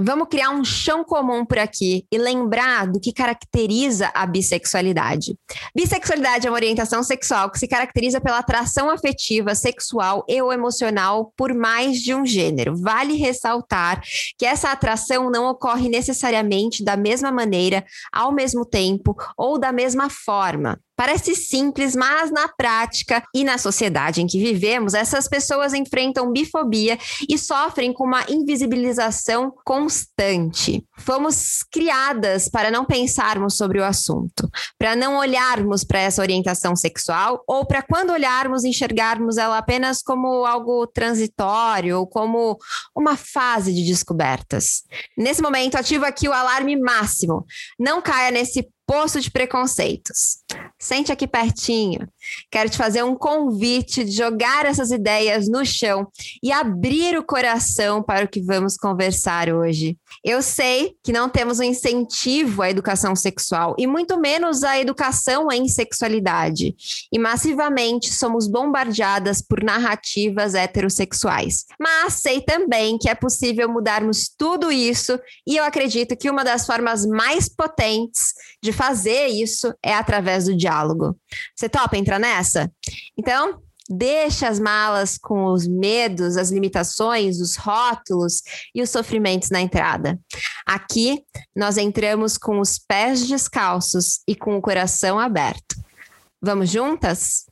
vamos criar um chão comum por aqui e lembrar do que caracteriza a bissexualidade. Bissexualidade é uma orientação sexual que se caracteriza pela atração afetiva, sexual e ou emocional por mais de um gênero. Vale ressaltar que essa atração não ocorre necessariamente da mesma maneira, ao mesmo tempo ou da mesma forma. Parece simples, mas na prática e na sociedade em que vivemos, essas pessoas enfrentam bifobia e sofrem com uma invisibilização constante. Fomos criadas para não pensarmos sobre o assunto, para não olharmos para essa orientação sexual ou para quando olharmos enxergarmos ela apenas como algo transitório ou como uma fase de descobertas. Nesse momento, ativo aqui o alarme máximo. Não caia nesse poço de preconceitos. Sente aqui pertinho. Quero te fazer um convite de jogar essas ideias no chão e abrir o coração para o que vamos conversar hoje. Eu sei que não temos um incentivo à educação sexual e muito menos à educação em sexualidade. E massivamente somos bombardeadas por narrativas heterossexuais. Mas sei também que é possível mudarmos tudo isso e eu acredito que uma das formas mais potentes de fazer isso é através do diálogo. Você topa entrar nessa? Então, deixa as malas com os medos, as limitações, os rótulos e os sofrimentos na entrada. Aqui, nós entramos com os pés descalços e com o coração aberto. Vamos juntas?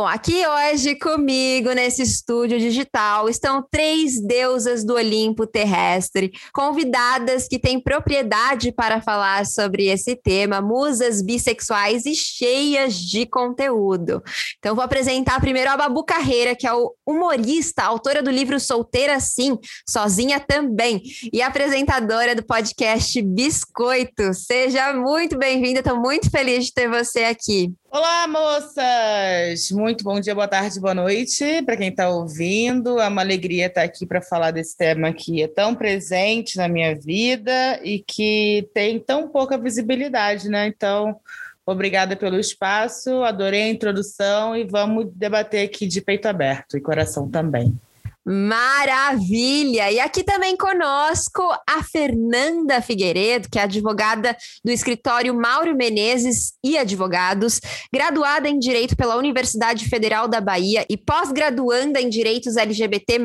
Bom, aqui hoje comigo nesse estúdio digital estão três deusas do Olimpo terrestre, convidadas que têm propriedade para falar sobre esse tema, musas bissexuais e cheias de conteúdo. Então, vou apresentar primeiro a Babu Carreira, que é o humorista, autora do livro Solteira Sim, sozinha também, e apresentadora do podcast Biscoito. Seja muito bem-vinda, estou muito feliz de ter você aqui. Olá, moças! Muito bom dia, boa tarde, boa noite para quem está ouvindo. É uma alegria estar aqui para falar desse tema que é tão presente na minha vida e que tem tão pouca visibilidade, né? Então, obrigada pelo espaço, adorei a introdução e vamos debater aqui de peito aberto e coração também. Maravilha! E aqui também conosco a Fernanda Figueiredo, que é advogada do escritório Mauro Menezes e Advogados, graduada em Direito pela Universidade Federal da Bahia e pós-graduanda em Direitos LGBT.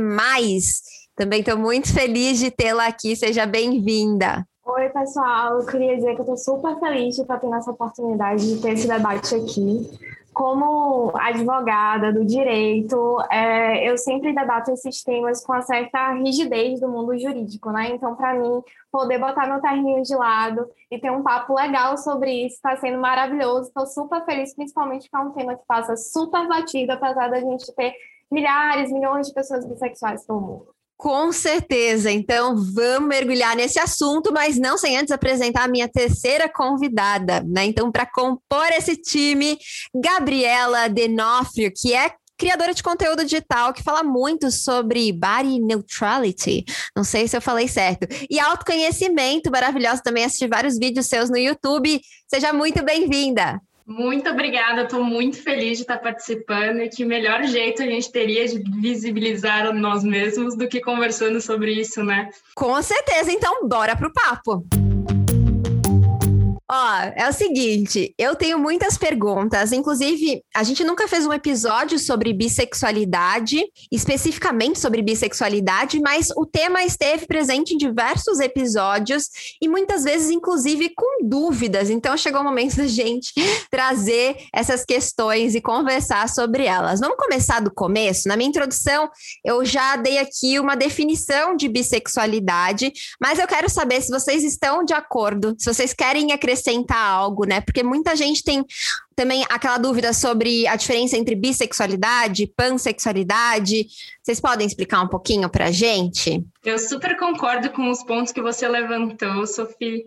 Também estou muito feliz de tê-la aqui, seja bem-vinda. Oi, pessoal. Eu queria dizer que eu estou super feliz de estar tendo essa oportunidade de ter esse debate aqui como advogada do direito, é, eu sempre debato esses temas com uma certa rigidez do mundo jurídico, né? Então, para mim, poder botar meu terninho de lado e ter um papo legal sobre isso está sendo maravilhoso. Estou super feliz, principalmente que é um tema que passa super batido, apesar da gente ter milhares, milhões de pessoas bissexuais no mundo. Com certeza. Então, vamos mergulhar nesse assunto, mas não sem antes apresentar a minha terceira convidada, né? Então, para compor esse time, Gabriela Denofrio, que é criadora de conteúdo digital que fala muito sobre body neutrality. Não sei se eu falei certo. E autoconhecimento maravilhoso também. Assisti vários vídeos seus no YouTube. Seja muito bem-vinda. Muito obrigada, estou muito feliz de estar participando e que melhor jeito a gente teria de visibilizar nós mesmos do que conversando sobre isso, né? Com certeza, então bora pro papo. Ó, é o seguinte, eu tenho muitas perguntas. Inclusive, a gente nunca fez um episódio sobre bissexualidade, especificamente sobre bissexualidade, mas o tema esteve presente em diversos episódios e muitas vezes, inclusive, com dúvidas. Então, chegou o momento da gente trazer essas questões e conversar sobre elas. Vamos começar do começo? Na minha introdução, eu já dei aqui uma definição de bissexualidade, mas eu quero saber se vocês estão de acordo, se vocês querem acrescentar acrescentar algo, né? Porque muita gente tem também aquela dúvida sobre a diferença entre bissexualidade, pansexualidade. Vocês podem explicar um pouquinho para a gente? Eu super concordo com os pontos que você levantou, Sofia,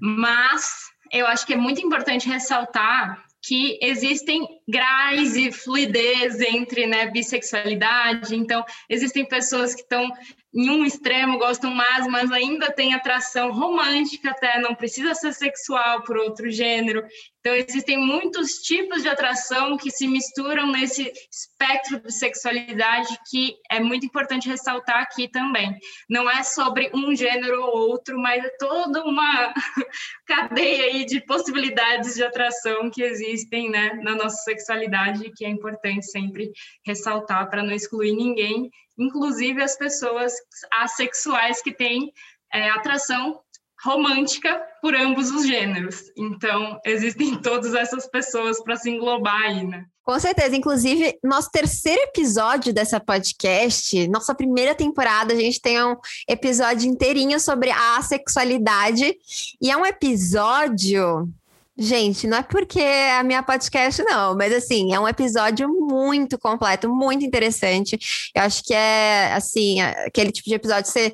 mas eu acho que é muito importante ressaltar que existem graus e fluidez entre né, bissexualidade. Então, existem pessoas que estão em um extremo, gostam mais, mas ainda tem atração romântica até, não precisa ser sexual por outro gênero. Então, existem muitos tipos de atração que se misturam nesse espectro de sexualidade que é muito importante ressaltar aqui também. Não é sobre um gênero ou outro, mas é toda uma cadeia aí de possibilidades de atração que existem né, na nossa sexualidade, que é importante sempre ressaltar para não excluir ninguém inclusive as pessoas assexuais que têm é, atração romântica por ambos os gêneros. Então, existem todas essas pessoas para se englobar aí, né? Com certeza. Inclusive, nosso terceiro episódio dessa podcast, nossa primeira temporada, a gente tem um episódio inteirinho sobre a assexualidade. E é um episódio Gente, não é porque é a minha podcast, não, mas assim, é um episódio muito completo, muito interessante. Eu acho que é assim, aquele tipo de episódio que você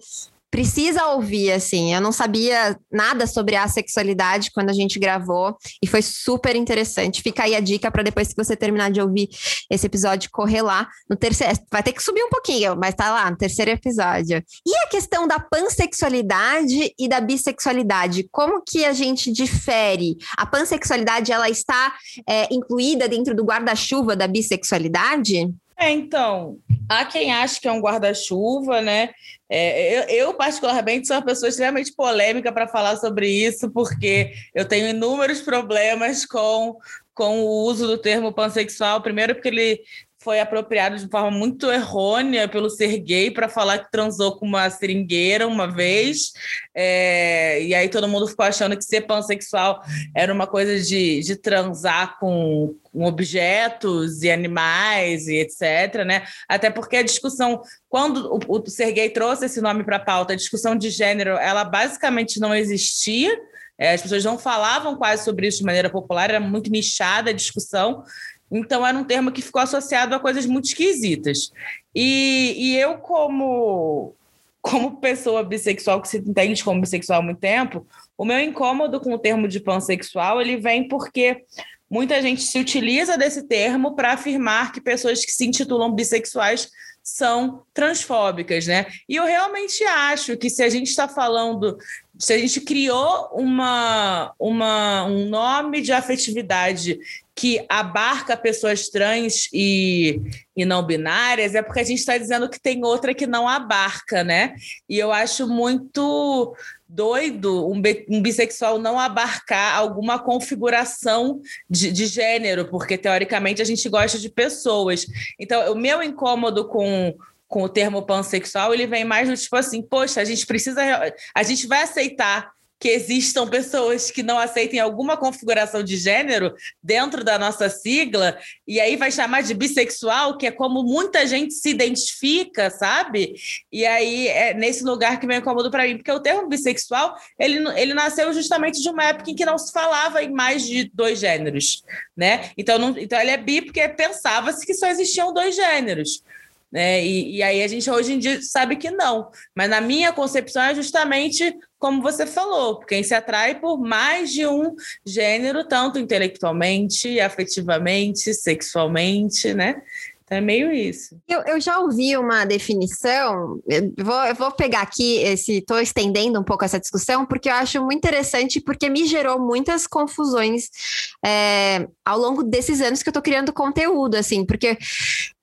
precisa ouvir, assim. Eu não sabia nada sobre a sexualidade quando a gente gravou e foi super interessante. Fica aí a dica para depois que você terminar de ouvir esse episódio, correr lá no terceiro. Vai ter que subir um pouquinho, mas tá lá no terceiro episódio. E a questão da pansexualidade e da bissexualidade, como que a gente difere? A pansexualidade ela está é, incluída dentro do guarda-chuva da bissexualidade? É, então, há quem ache que é um guarda-chuva, né? É, eu, eu, particularmente, sou uma pessoa extremamente polêmica para falar sobre isso, porque eu tenho inúmeros problemas com, com o uso do termo pansexual. Primeiro, porque ele foi apropriado de forma muito errônea pelo ser gay para falar que transou com uma seringueira uma vez. É, e aí todo mundo ficou achando que ser pansexual era uma coisa de, de transar com, com objetos e animais e etc. Né? Até porque a discussão, quando o, o ser gay trouxe esse nome para a pauta, a discussão de gênero, ela basicamente não existia. É, as pessoas não falavam quase sobre isso de maneira popular, era muito nichada a discussão. Então, era um termo que ficou associado a coisas muito esquisitas. E, e eu, como, como pessoa bissexual, que se entende como bissexual há muito tempo, o meu incômodo com o termo de pansexual, ele vem porque muita gente se utiliza desse termo para afirmar que pessoas que se intitulam bissexuais são transfóbicas, né? E eu realmente acho que se a gente está falando, se a gente criou uma, uma, um nome de afetividade que abarca pessoas trans e, e não binárias, é porque a gente está dizendo que tem outra que não abarca, né? E eu acho muito doido um, um bissexual não abarcar alguma configuração de, de, gênero, porque teoricamente a gente gosta de pessoas. Então, o meu incômodo com, com o termo pansexual, ele vem mais do tipo assim, poxa, a gente precisa, a gente vai aceitar que existam pessoas que não aceitem alguma configuração de gênero dentro da nossa sigla, e aí vai chamar de bissexual, que é como muita gente se identifica, sabe? E aí é nesse lugar que vem incômodo para mim, porque o termo bissexual, ele, ele nasceu justamente de uma época em que não se falava em mais de dois gêneros, né? Então, não, então ele é bi porque pensava-se que só existiam dois gêneros. Né? E, e aí a gente hoje em dia sabe que não. Mas na minha concepção é justamente como você falou, quem se atrai por mais de um gênero, tanto intelectualmente, afetivamente, sexualmente, né? É meio isso. Eu, eu já ouvi uma definição, eu vou, eu vou pegar aqui estou estendendo um pouco essa discussão, porque eu acho muito interessante, porque me gerou muitas confusões é, ao longo desses anos que eu estou criando conteúdo, assim, porque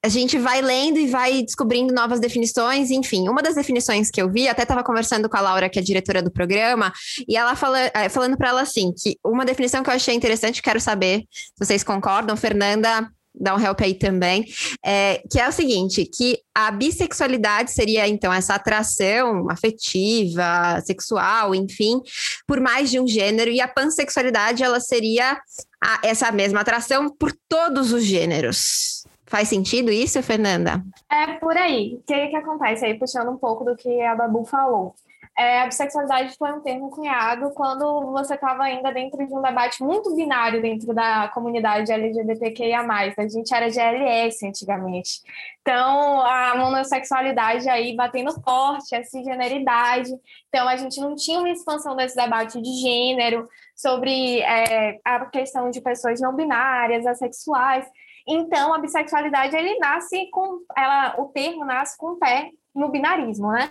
a gente vai lendo e vai descobrindo novas definições, enfim. Uma das definições que eu vi, até estava conversando com a Laura, que é diretora do programa, e ela fala, é, falando para ela assim, que uma definição que eu achei interessante, quero saber se vocês concordam, Fernanda dá um help aí também, é, que é o seguinte, que a bissexualidade seria, então, essa atração afetiva, sexual, enfim, por mais de um gênero, e a pansexualidade, ela seria a, essa mesma atração por todos os gêneros. Faz sentido isso, Fernanda? É por aí. O que, que acontece aí, puxando um pouco do que a Babu falou? É, a bissexualidade foi um termo cunhado quando você estava ainda dentro de um debate muito binário dentro da comunidade LGBTQIA+. A gente era GLS antigamente. Então, a monossexualidade aí batendo forte, a cisgeneridade. Então, a gente não tinha uma expansão desse debate de gênero, sobre é, a questão de pessoas não binárias, assexuais. Então, a bissexualidade, ele nasce com... Ela, o termo nasce com o pé no binarismo, né?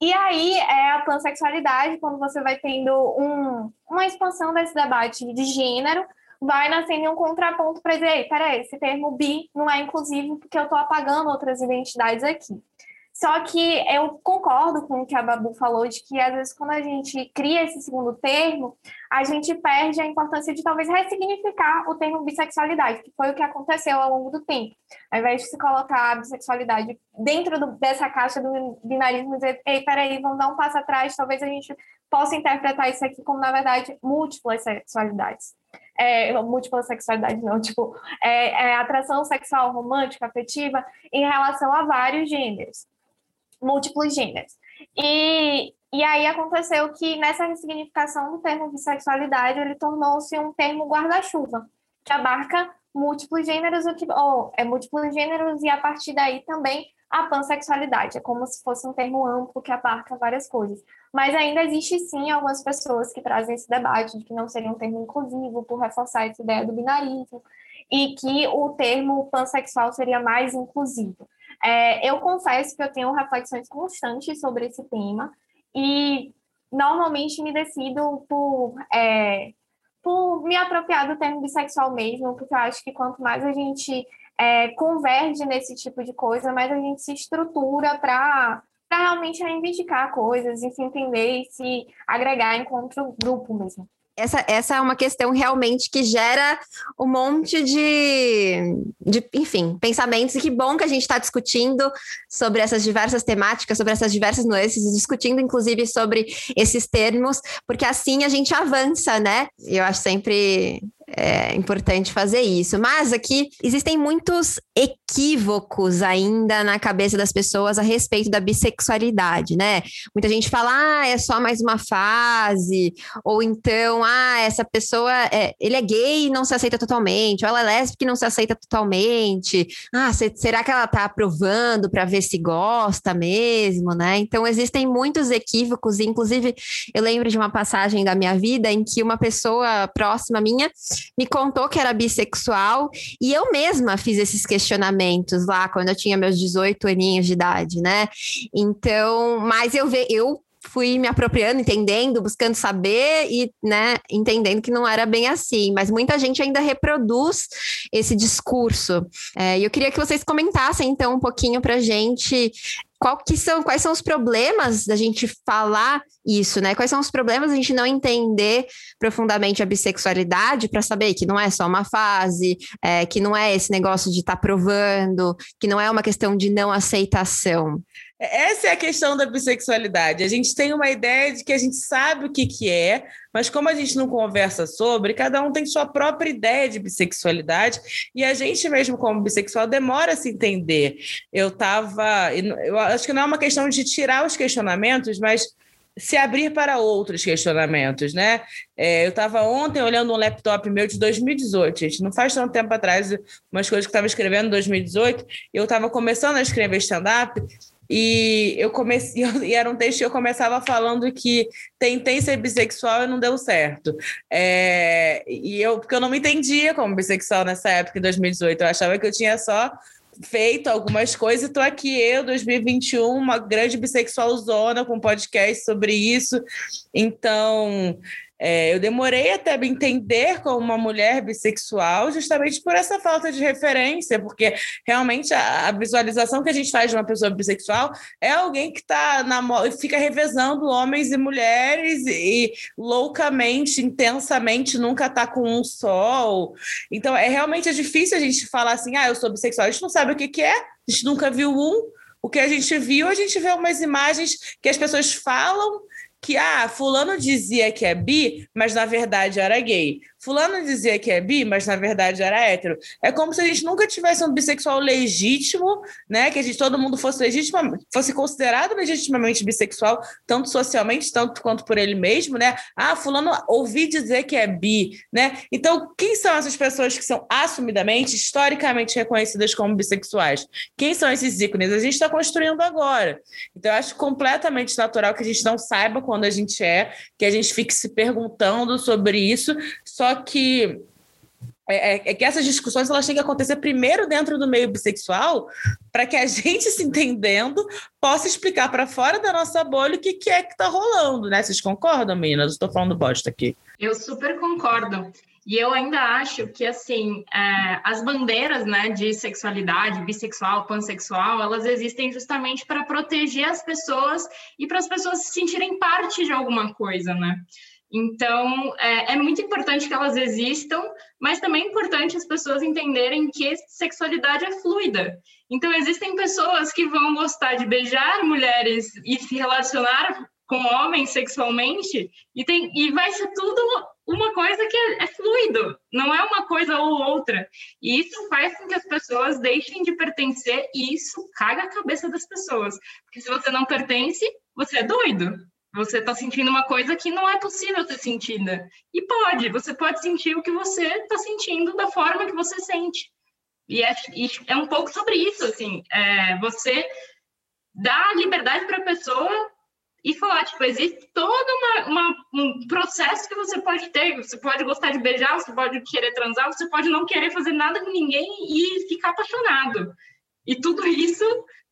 E aí é a pansexualidade, quando você vai tendo um, uma expansão desse debate de gênero, vai nascendo um contraponto para dizer, peraí, esse termo bi não é inclusivo porque eu estou apagando outras identidades aqui. Só que eu concordo com o que a Babu falou, de que às vezes quando a gente cria esse segundo termo, a gente perde a importância de talvez ressignificar o termo bissexualidade, que foi o que aconteceu ao longo do tempo. Ao invés de se colocar a bissexualidade dentro do, dessa caixa do binarismo e dizer, ei, peraí, vamos dar um passo atrás, talvez a gente possa interpretar isso aqui como, na verdade, múltiplas sexualidades. É, múltipla sexualidade não, tipo, é, é atração sexual romântica, afetiva, em relação a vários gêneros múltiplos gêneros. E, e aí aconteceu que nessa ressignificação do termo bissexualidade, ele tornou-se um termo guarda-chuva, que abarca múltiplos gêneros, ou é múltiplos gêneros e a partir daí também a pansexualidade. É como se fosse um termo amplo que abarca várias coisas. Mas ainda existe sim algumas pessoas que trazem esse debate de que não seria um termo inclusivo por reforçar essa ideia do binarismo e que o termo pansexual seria mais inclusivo. É, eu confesso que eu tenho reflexões constantes sobre esse tema e normalmente me decido por, é, por me apropriar do termo bissexual mesmo, porque eu acho que quanto mais a gente é, converge nesse tipo de coisa, mais a gente se estrutura para realmente reivindicar coisas e se entender e se agregar enquanto grupo mesmo essa, essa é uma questão realmente que gera um monte de, de enfim, pensamentos. E que bom que a gente está discutindo sobre essas diversas temáticas, sobre essas diversas nuances, discutindo inclusive sobre esses termos, porque assim a gente avança, né? Eu acho sempre é importante fazer isso. Mas aqui existem muitos equívocos ainda na cabeça das pessoas a respeito da bissexualidade, né? Muita gente fala, ah, é só mais uma fase, ou então, ah, essa pessoa, é, ele é gay e não se aceita totalmente, ou ela é lésbica e não se aceita totalmente. Ah, será que ela tá aprovando para ver se gosta mesmo, né? Então existem muitos equívocos, inclusive eu lembro de uma passagem da minha vida em que uma pessoa próxima minha me contou que era bissexual e eu mesma fiz esses questionamentos lá quando eu tinha meus 18 aninhos de idade, né? Então, mas eu ve, eu fui me apropriando, entendendo, buscando saber e, né, entendendo que não era bem assim. Mas muita gente ainda reproduz esse discurso. É, e eu queria que vocês comentassem, então, um pouquinho para gente qual que são, quais são os problemas da gente falar isso, né? Quais são os problemas da gente não entender profundamente a bissexualidade para saber que não é só uma fase, é, que não é esse negócio de estar tá provando, que não é uma questão de não aceitação. Essa é a questão da bissexualidade. A gente tem uma ideia de que a gente sabe o que, que é, mas como a gente não conversa sobre, cada um tem sua própria ideia de bissexualidade, e a gente mesmo, como bissexual, demora a se entender. Eu estava. Eu acho que não é uma questão de tirar os questionamentos, mas se abrir para outros questionamentos, né? É, eu estava ontem olhando um laptop meu de 2018, gente, não faz tanto tempo atrás, umas coisas que estava escrevendo em 2018, eu estava começando a escrever stand-up, e eu comecei, e era um texto que eu começava falando que tentei ser bissexual e não deu certo. É, e eu, porque eu não me entendia como bissexual nessa época, em 2018. Eu achava que eu tinha só feito algumas coisas e estou aqui eu, 2021, uma grande bissexual zona com podcast sobre isso. Então, é, eu demorei até me entender como uma mulher bissexual, justamente por essa falta de referência, porque realmente a, a visualização que a gente faz de uma pessoa bissexual é alguém que tá na fica revezando homens e mulheres e, e loucamente, intensamente, nunca está com um só. Então, é realmente é difícil a gente falar assim, ah, eu sou bissexual. A gente não sabe o que, que é, a gente nunca viu um. O que a gente viu, a gente vê umas imagens que as pessoas falam que, ah, fulano dizia que é bi, mas na verdade era gay. Fulano dizia que é bi, mas na verdade era hétero. É como se a gente nunca tivesse um bissexual legítimo, né? Que a gente, todo mundo fosse legítimo, fosse considerado legitimamente bissexual, tanto socialmente, tanto quanto por ele mesmo, né? Ah, fulano ouvi dizer que é bi, né? Então, quem são essas pessoas que são assumidamente, historicamente reconhecidas como bissexuais? Quem são esses ícones? A gente está construindo agora. Então, eu acho completamente natural que a gente não saiba quando a gente é, que a gente fique se perguntando sobre isso, só que é, é, é, que essas discussões elas têm que acontecer primeiro dentro do meio bissexual, para que a gente, se entendendo, possa explicar para fora da nossa bolha o que, que é que está rolando, né? Vocês concordam, meninas? Estou falando bosta aqui. Eu super concordo. E eu ainda acho que, assim, é, as bandeiras né, de sexualidade, bissexual, pansexual, elas existem justamente para proteger as pessoas e para as pessoas se sentirem parte de alguma coisa, né? Então, é, é, muito importante que elas existam, mas também é importante as pessoas entenderem que sexualidade é fluida. Então, existem pessoas que vão gostar de beijar mulheres e se relacionar com homens sexualmente, e, tem, e vai ser tudo uma coisa que é, é fluido, não é uma coisa ou outra. E isso faz com que as pessoas deixem de pertencer, e isso caga a cabeça das pessoas. Porque se você não pertence, você é doido. Você está sentindo uma coisa que não é possível ser sentida. E pode, você pode sentir o que você está sentindo da forma que você sente. E é, e é um pouco sobre isso, assim, é, você dá liberdade para a pessoa e falar, tipo, existe todo uma, uma, um processo que você pode ter, você pode gostar de beijar, você pode querer transar, você pode não querer fazer nada com ninguém e ficar apaixonado. E tudo isso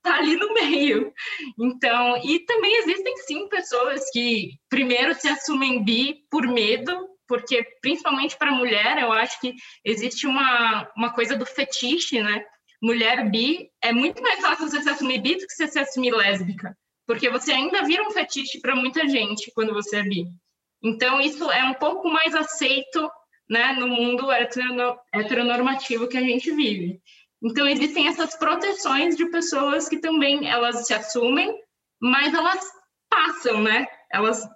tá ali no meio. Então, e também existem sim pessoas que primeiro se assumem bi por medo, porque principalmente para mulher, eu acho que existe uma, uma coisa do fetiche, né? Mulher bi, é muito mais fácil você se assumir bi do que você se assumir lésbica, porque você ainda vira um fetiche para muita gente quando você é bi. Então, isso é um pouco mais aceito né, no mundo heteronormativo que a gente vive. Então existem essas proteções de pessoas que também elas se assumem, mas elas passam, né? Elas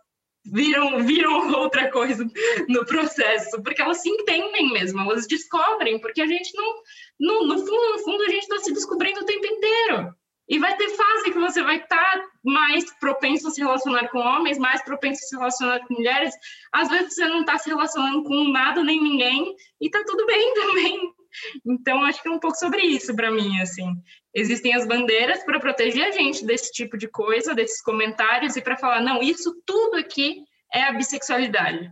viram viram outra coisa no processo, porque elas se entendem mesmo, elas descobrem, porque a gente não no, no fundo, no fundo a gente está se descobrindo o tempo inteiro. E vai ter fase que você vai estar tá mais propenso a se relacionar com homens, mais propenso a se relacionar com mulheres. Às vezes você não está se relacionando com nada nem ninguém e tá tudo bem também. Então, acho que é um pouco sobre isso para mim, assim. Existem as bandeiras para proteger a gente desse tipo de coisa, desses comentários, e para falar, não, isso tudo aqui é a bissexualidade.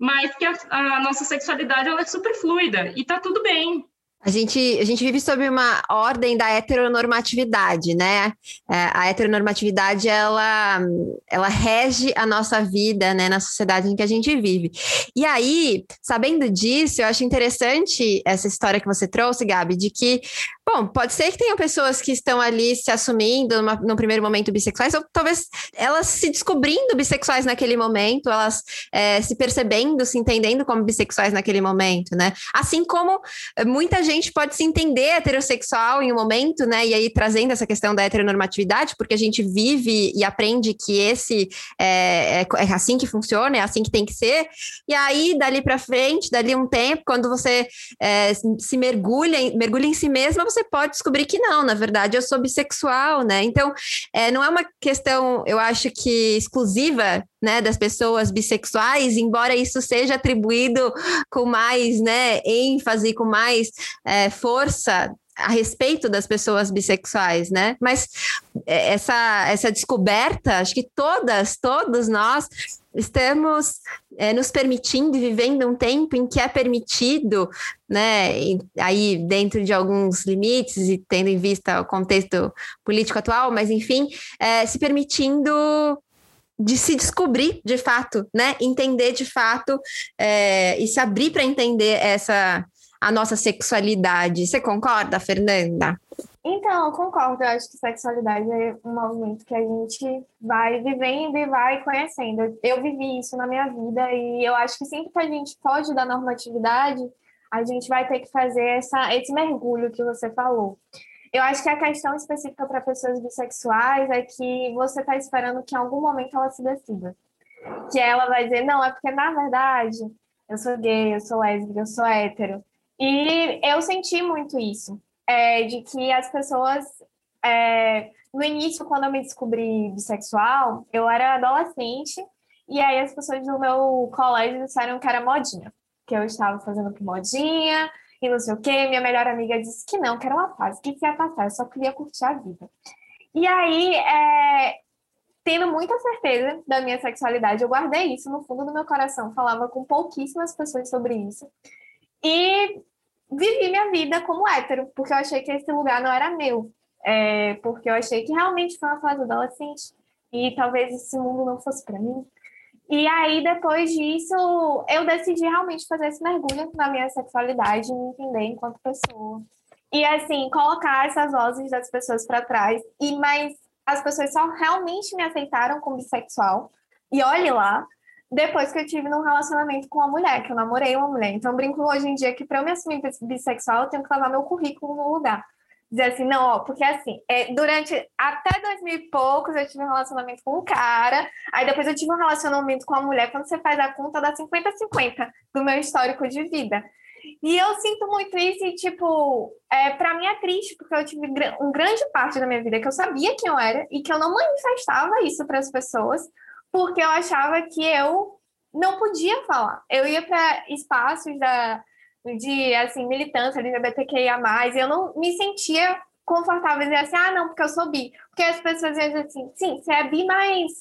Mas que a, a nossa sexualidade ela é super fluida e tá tudo bem. A gente, a gente vive sob uma ordem da heteronormatividade, né? É, a heteronormatividade, ela, ela rege a nossa vida, né? Na sociedade em que a gente vive. E aí, sabendo disso, eu acho interessante essa história que você trouxe, Gabi, de que Bom, pode ser que tenham pessoas que estão ali se assumindo numa, no primeiro momento bissexuais, ou talvez elas se descobrindo bissexuais naquele momento, elas é, se percebendo, se entendendo como bissexuais naquele momento, né? Assim como muita gente pode se entender heterossexual em um momento, né? E aí trazendo essa questão da heteronormatividade, porque a gente vive e aprende que esse é, é, é assim que funciona, é assim que tem que ser. E aí, dali para frente, dali um tempo, quando você é, se mergulha, mergulha em si mesma, você você pode descobrir que não, na verdade eu sou bissexual, né? Então, é, não é uma questão, eu acho que exclusiva, né, das pessoas bissexuais, embora isso seja atribuído com mais, né, ênfase, com mais é, força a respeito das pessoas bissexuais, né? Mas é, essa, essa descoberta, acho que todas, todos nós estamos é, nos permitindo e vivendo um tempo em que é permitido, né, aí dentro de alguns limites e tendo em vista o contexto político atual, mas enfim, é, se permitindo de se descobrir de fato, né, entender de fato é, e se abrir para entender essa a nossa sexualidade. Você concorda, Fernanda? Então, eu concordo. Eu acho que sexualidade é um movimento que a gente vai vivendo e vai conhecendo. Eu vivi isso na minha vida e eu acho que sempre que a gente foge da normatividade, a gente vai ter que fazer essa, esse mergulho que você falou. Eu acho que a questão específica para pessoas bissexuais é que você está esperando que em algum momento ela se decida. Que ela vai dizer, não, é porque na verdade eu sou gay, eu sou lésbica, eu sou hétero. E eu senti muito isso, é, de que as pessoas. É, no início, quando eu me descobri bissexual, eu era adolescente, e aí as pessoas do meu colégio disseram que era modinha, que eu estava fazendo por modinha, e não sei o quê. Minha melhor amiga disse que não, que era uma fase, que ia passar, eu só queria curtir a vida. E aí, é, tendo muita certeza da minha sexualidade, eu guardei isso no fundo do meu coração, falava com pouquíssimas pessoas sobre isso. E vivi minha vida como hétero, porque eu achei que esse lugar não era meu. É, porque eu achei que realmente foi uma fase adolescente e talvez esse mundo não fosse para mim. E aí, depois disso, eu decidi realmente fazer esse mergulho na minha sexualidade, me entender enquanto pessoa. E, assim, colocar essas vozes das pessoas para trás. E Mas as pessoas só realmente me aceitaram como bissexual. E olhe lá, depois que eu tive num relacionamento com uma mulher, que eu namorei uma mulher. Então, brinco hoje em dia que para eu me assumir bissexual, eu tenho que levar meu currículo no lugar dizer assim, não, ó, porque assim, é, durante até dois mil e poucos eu tive um relacionamento com um cara, aí depois eu tive um relacionamento com uma mulher, quando você faz a conta dá 50-50 do meu histórico de vida. E eu sinto muito isso e, tipo, é, para mim é triste, porque eu tive um grande parte da minha vida que eu sabia quem eu era e que eu não manifestava isso para as pessoas, porque eu achava que eu não podia falar. Eu ia para espaços da, de assim, militância LGBTQIA, e eu não me sentia confortável dizer assim, ah, não, porque eu sou bi. Porque as pessoas dizem assim, sim, você é bi, mas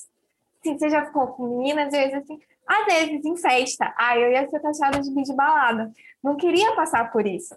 sim, você já ficou com meninas, e eu assim, às vezes em festa, ah, eu ia ser taxada de bi de balada. Não queria passar por isso.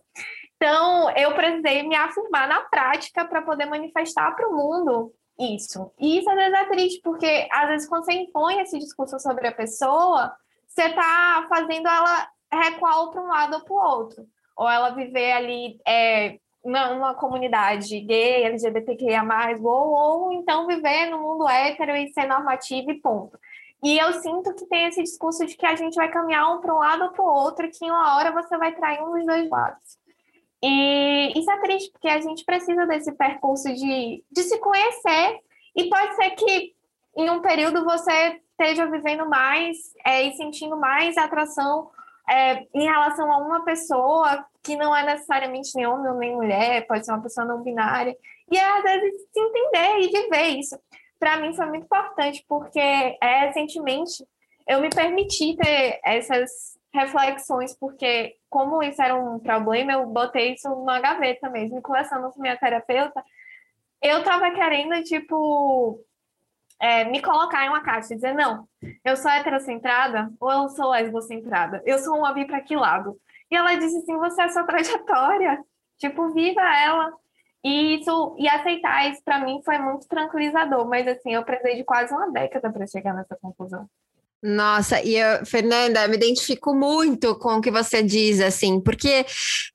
Então, eu precisei me afirmar na prática para poder manifestar para o mundo isso. E isso às vezes é triste, porque às vezes quando você impõe esse discurso sobre a pessoa, você está fazendo ela recuar para um lado ou para o outro. Ou ela viver ali é, numa comunidade gay, LGBTQIA, ou, ou então viver no mundo hétero e ser normativo e ponto. E eu sinto que tem esse discurso de que a gente vai caminhar um para um lado ou para o outro, que em uma hora você vai trair um dos dois lados. E isso é triste, porque a gente precisa desse percurso de, de se conhecer, e pode ser que em um período você esteja vivendo mais é, e sentindo mais atração é, em relação a uma pessoa que não é necessariamente nem homem ou nem mulher, pode ser uma pessoa não binária, e às vezes se entender e viver isso. Para mim foi muito importante, porque é, recentemente eu me permiti ter essas reflexões, porque como isso era um problema, eu botei isso numa gaveta mesmo, e conversando com minha terapeuta, eu estava querendo, tipo, é, me colocar em uma caixa e dizer, não, eu sou heterocentrada ou eu sou lesbocentrada? Eu sou uma bi para que lado? E ela disse assim, você é sua trajetória, tipo, viva ela. E isso e aceitar isso para mim foi muito tranquilizador, mas assim, eu precisei de quase uma década para chegar nessa conclusão. Nossa, e eu, Fernanda, me identifico muito com o que você diz, assim, porque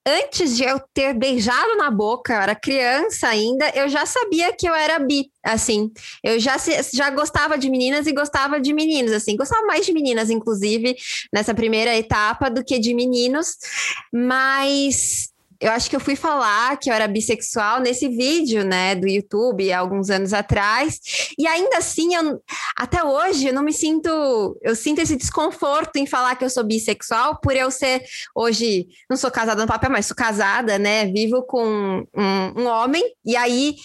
antes de eu ter beijado na boca, eu era criança ainda, eu já sabia que eu era bi, assim, eu já, já gostava de meninas e gostava de meninos, assim, gostava mais de meninas, inclusive, nessa primeira etapa do que de meninos, mas eu acho que eu fui falar que eu era bissexual nesse vídeo, né, do YouTube, alguns anos atrás. E ainda assim, eu, até hoje, eu não me sinto. Eu sinto esse desconforto em falar que eu sou bissexual, por eu ser. Hoje, não sou casada no papel, mas sou casada, né? Vivo com um, um homem. E aí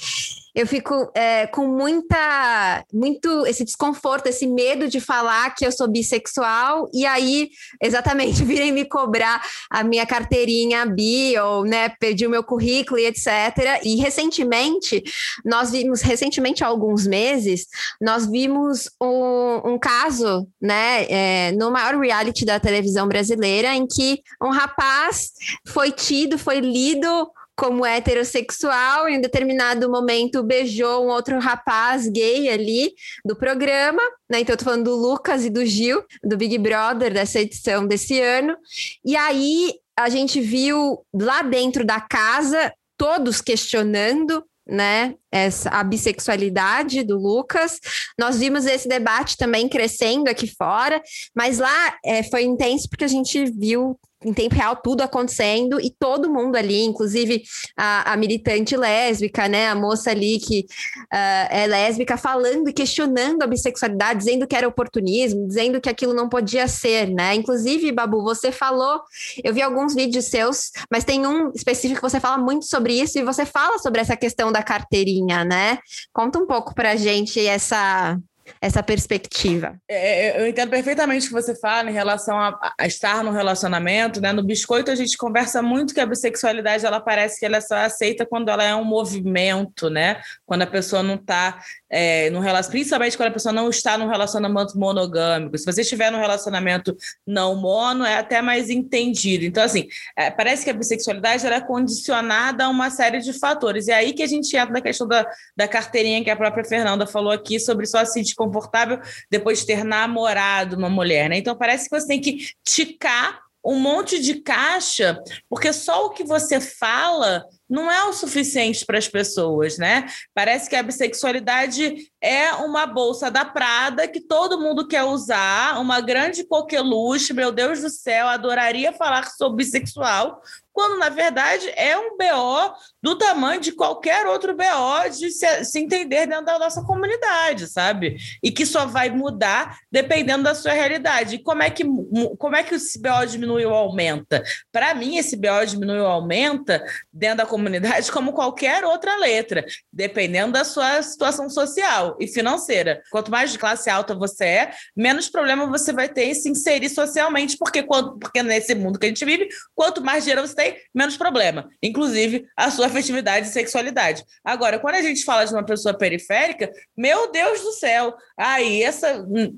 eu fico é, com muita, muito esse desconforto, esse medo de falar que eu sou bissexual e aí, exatamente, virem me cobrar a minha carteirinha bi ou, né, pedir o meu currículo e etc. E recentemente, nós vimos, recentemente há alguns meses, nós vimos um, um caso, né, é, no maior reality da televisão brasileira, em que um rapaz foi tido, foi lido como heterossexual, em um determinado momento beijou um outro rapaz gay ali do programa, né? Então eu tô falando do Lucas e do Gil, do Big Brother, dessa edição desse ano. E aí a gente viu lá dentro da casa todos questionando né, essa, a bissexualidade do Lucas. Nós vimos esse debate também crescendo aqui fora, mas lá é, foi intenso porque a gente viu em tempo real tudo acontecendo e todo mundo ali, inclusive a, a militante lésbica, né, a moça ali que uh, é lésbica, falando e questionando a bissexualidade, dizendo que era oportunismo, dizendo que aquilo não podia ser, né? Inclusive, Babu, você falou, eu vi alguns vídeos seus, mas tem um específico que você fala muito sobre isso e você fala sobre essa questão da carteirinha, né? Conta um pouco pra gente essa essa perspectiva. É, é, eu entendo perfeitamente o que você fala em relação a, a, estar no relacionamento, né? No biscoito a gente conversa muito que a bissexualidade ela parece que ela é só aceita quando ela é um movimento, né? Quando a pessoa não está é, no relacionamento, principalmente quando a pessoa não está num relacionamento monogâmico. Se você estiver num relacionamento não mono, é até mais entendido. Então, assim, é, parece que a bissexualidade ela é condicionada a uma série de fatores. E é aí que a gente entra na questão da, da carteirinha que a própria Fernanda falou aqui sobre só se sentir confortável depois de ter namorado uma mulher, né? Então, parece que você tem que ticar um monte de caixa, porque só o que você fala não é o suficiente para as pessoas, né? Parece que a bissexualidade é uma bolsa da Prada que todo mundo quer usar, uma grande coqueluche, meu Deus do céu, adoraria falar sobre bissexual, quando na verdade é um BO do tamanho de qualquer outro BO de se, se, entender dentro da nossa comunidade, sabe? E que só vai mudar dependendo da sua realidade. E como é que, como é que esse BO diminui ou aumenta? Para mim, esse BO diminui ou aumenta dentro da comunidade como qualquer outra letra, dependendo da sua situação social e financeira. Quanto mais de classe alta você é, menos problema você vai ter em se inserir socialmente, porque, quando, porque nesse mundo que a gente vive, quanto mais dinheiro você tem, menos problema. Inclusive a sua afetividade e sexualidade. Agora, quando a gente fala de uma pessoa periférica, meu Deus do céu, aí essa hum,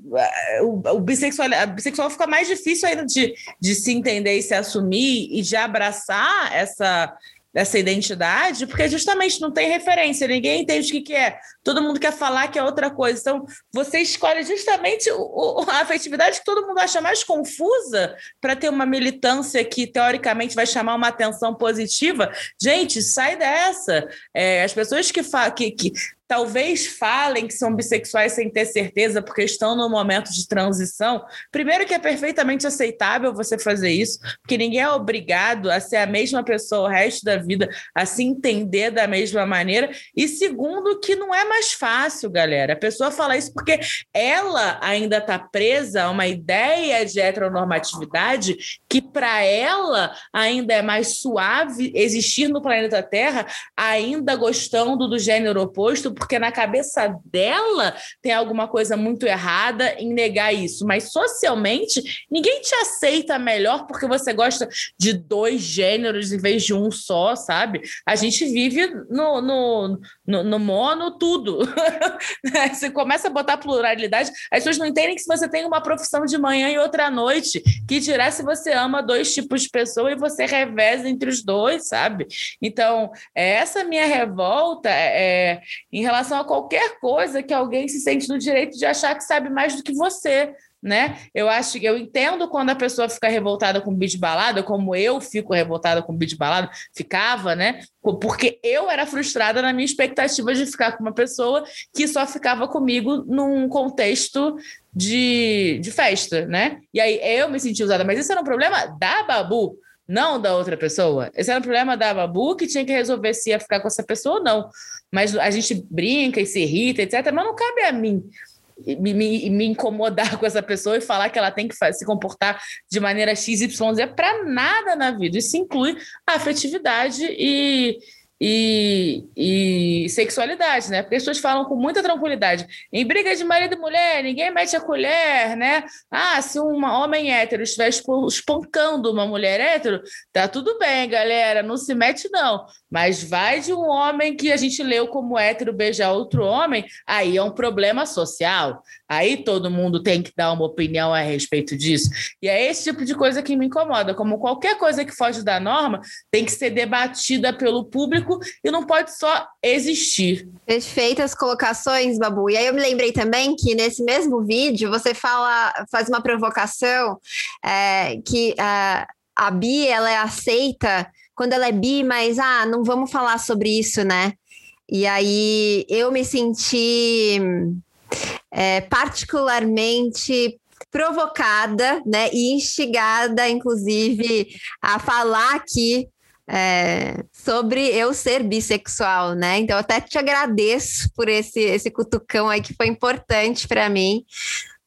o, o bissexual, a bissexual fica mais difícil ainda de, de se entender e se assumir e de abraçar essa dessa identidade, porque justamente não tem referência, ninguém entende o que, que é, todo mundo quer falar que é outra coisa. Então, você escolhe justamente o, a afetividade que todo mundo acha mais confusa para ter uma militância que, teoricamente, vai chamar uma atenção positiva. Gente, sai dessa. É, as pessoas que, que, que talvez falem que são bissexuais sem ter certeza, porque estão no momento de transição. Primeiro, que é perfeitamente aceitável você fazer isso, porque ninguém é obrigado a ser a mesma pessoa o resto da vida, a se entender da mesma maneira. E segundo, que não é mais fácil, galera. A pessoa fala isso porque ela ainda está presa a uma ideia de heteronormatividade que, para ela, ainda é mais suave existir no planeta Terra, ainda gostando do gênero oposto porque na cabeça dela tem alguma coisa muito errada em negar isso. Mas socialmente, ninguém te aceita melhor porque você gosta de dois gêneros em vez de um só, sabe? A gente vive no, no, no, no mono tudo. você começa a botar pluralidade, as pessoas não entendem que se você tem uma profissão de manhã e outra à noite, que dirá se você ama dois tipos de pessoa e você reveza entre os dois, sabe? Então, essa minha revolta é, em relação a qualquer coisa que alguém se sente no direito de achar que sabe mais do que você, né? Eu acho que eu entendo quando a pessoa fica revoltada com beat balada, como eu fico revoltada com beat balada, ficava, né? Porque eu era frustrada na minha expectativa de ficar com uma pessoa que só ficava comigo num contexto de, de festa, né? E aí eu me senti usada, mas isso era um problema da Babu não da outra pessoa. Esse era o problema da Babu, que tinha que resolver se ia ficar com essa pessoa ou não. Mas a gente brinca e se irrita, etc. Mas não cabe a mim me, me, me incomodar com essa pessoa e falar que ela tem que se comportar de maneira XYZ para nada na vida. Isso inclui a afetividade e e, e sexualidade, né? Porque as pessoas falam com muita tranquilidade. Em briga de marido e mulher, ninguém mete a colher, né? Ah, se um homem hétero estiver espancando uma mulher hétero, tá tudo bem, galera, não se mete não. Mas vai de um homem que a gente leu como hétero beijar outro homem, aí é um problema social. Aí todo mundo tem que dar uma opinião a respeito disso. E é esse tipo de coisa que me incomoda. Como qualquer coisa que foge da norma, tem que ser debatida pelo público e não pode só existir. Perfeitas colocações, Babu. E aí eu me lembrei também que nesse mesmo vídeo você fala, faz uma provocação é, que a, a bi ela é aceita quando ela é bi, mas ah, não vamos falar sobre isso, né? E aí eu me senti é, particularmente provocada, né, e instigada, inclusive, a falar aqui é, sobre eu ser bissexual, né? Então, até te agradeço por esse, esse cutucão aí que foi importante para mim.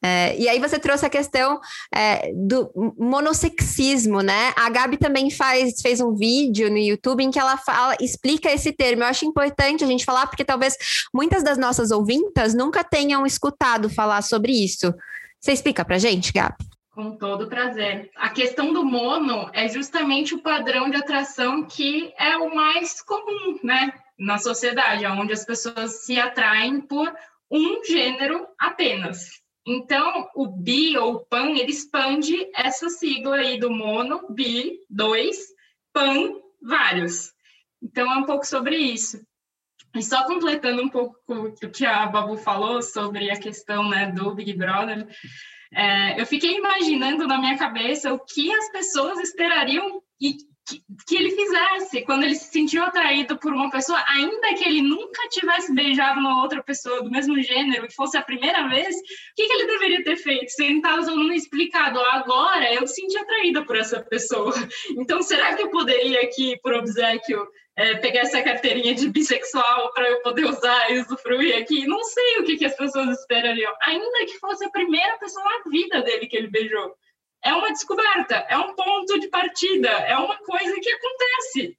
É, e aí você trouxe a questão é, do monossexismo, né? A Gabi também faz, fez um vídeo no YouTube em que ela fala, explica esse termo. Eu acho importante a gente falar, porque talvez muitas das nossas ouvintas nunca tenham escutado falar sobre isso. Você explica pra gente, Gabi? Com todo prazer. A questão do mono é justamente o padrão de atração que é o mais comum, né, na sociedade, onde as pessoas se atraem por um gênero apenas. Então, o bi ou pan, ele expande essa sigla aí do mono, bi, dois, pan, vários. Então, é um pouco sobre isso. E só completando um pouco o que a Babu falou sobre a questão né, do Big Brother, é, eu fiquei imaginando na minha cabeça o que as pessoas esperariam e que, ele fizesse quando ele se sentiu atraído por uma pessoa, ainda que ele nunca tivesse beijado uma outra pessoa do mesmo gênero e fosse a primeira vez, o que, que ele deveria ter feito? Sentado não explicado, agora eu me senti atraída por essa pessoa. Então, será que eu poderia aqui, por obsequio, é, pegar essa carteirinha de bissexual para eu poder usar e usufruir aqui. Não sei o que, que as pessoas esperariam, ainda que fosse a primeira pessoa na vida dele que ele beijou. É uma descoberta, é um ponto de partida, é uma coisa que acontece.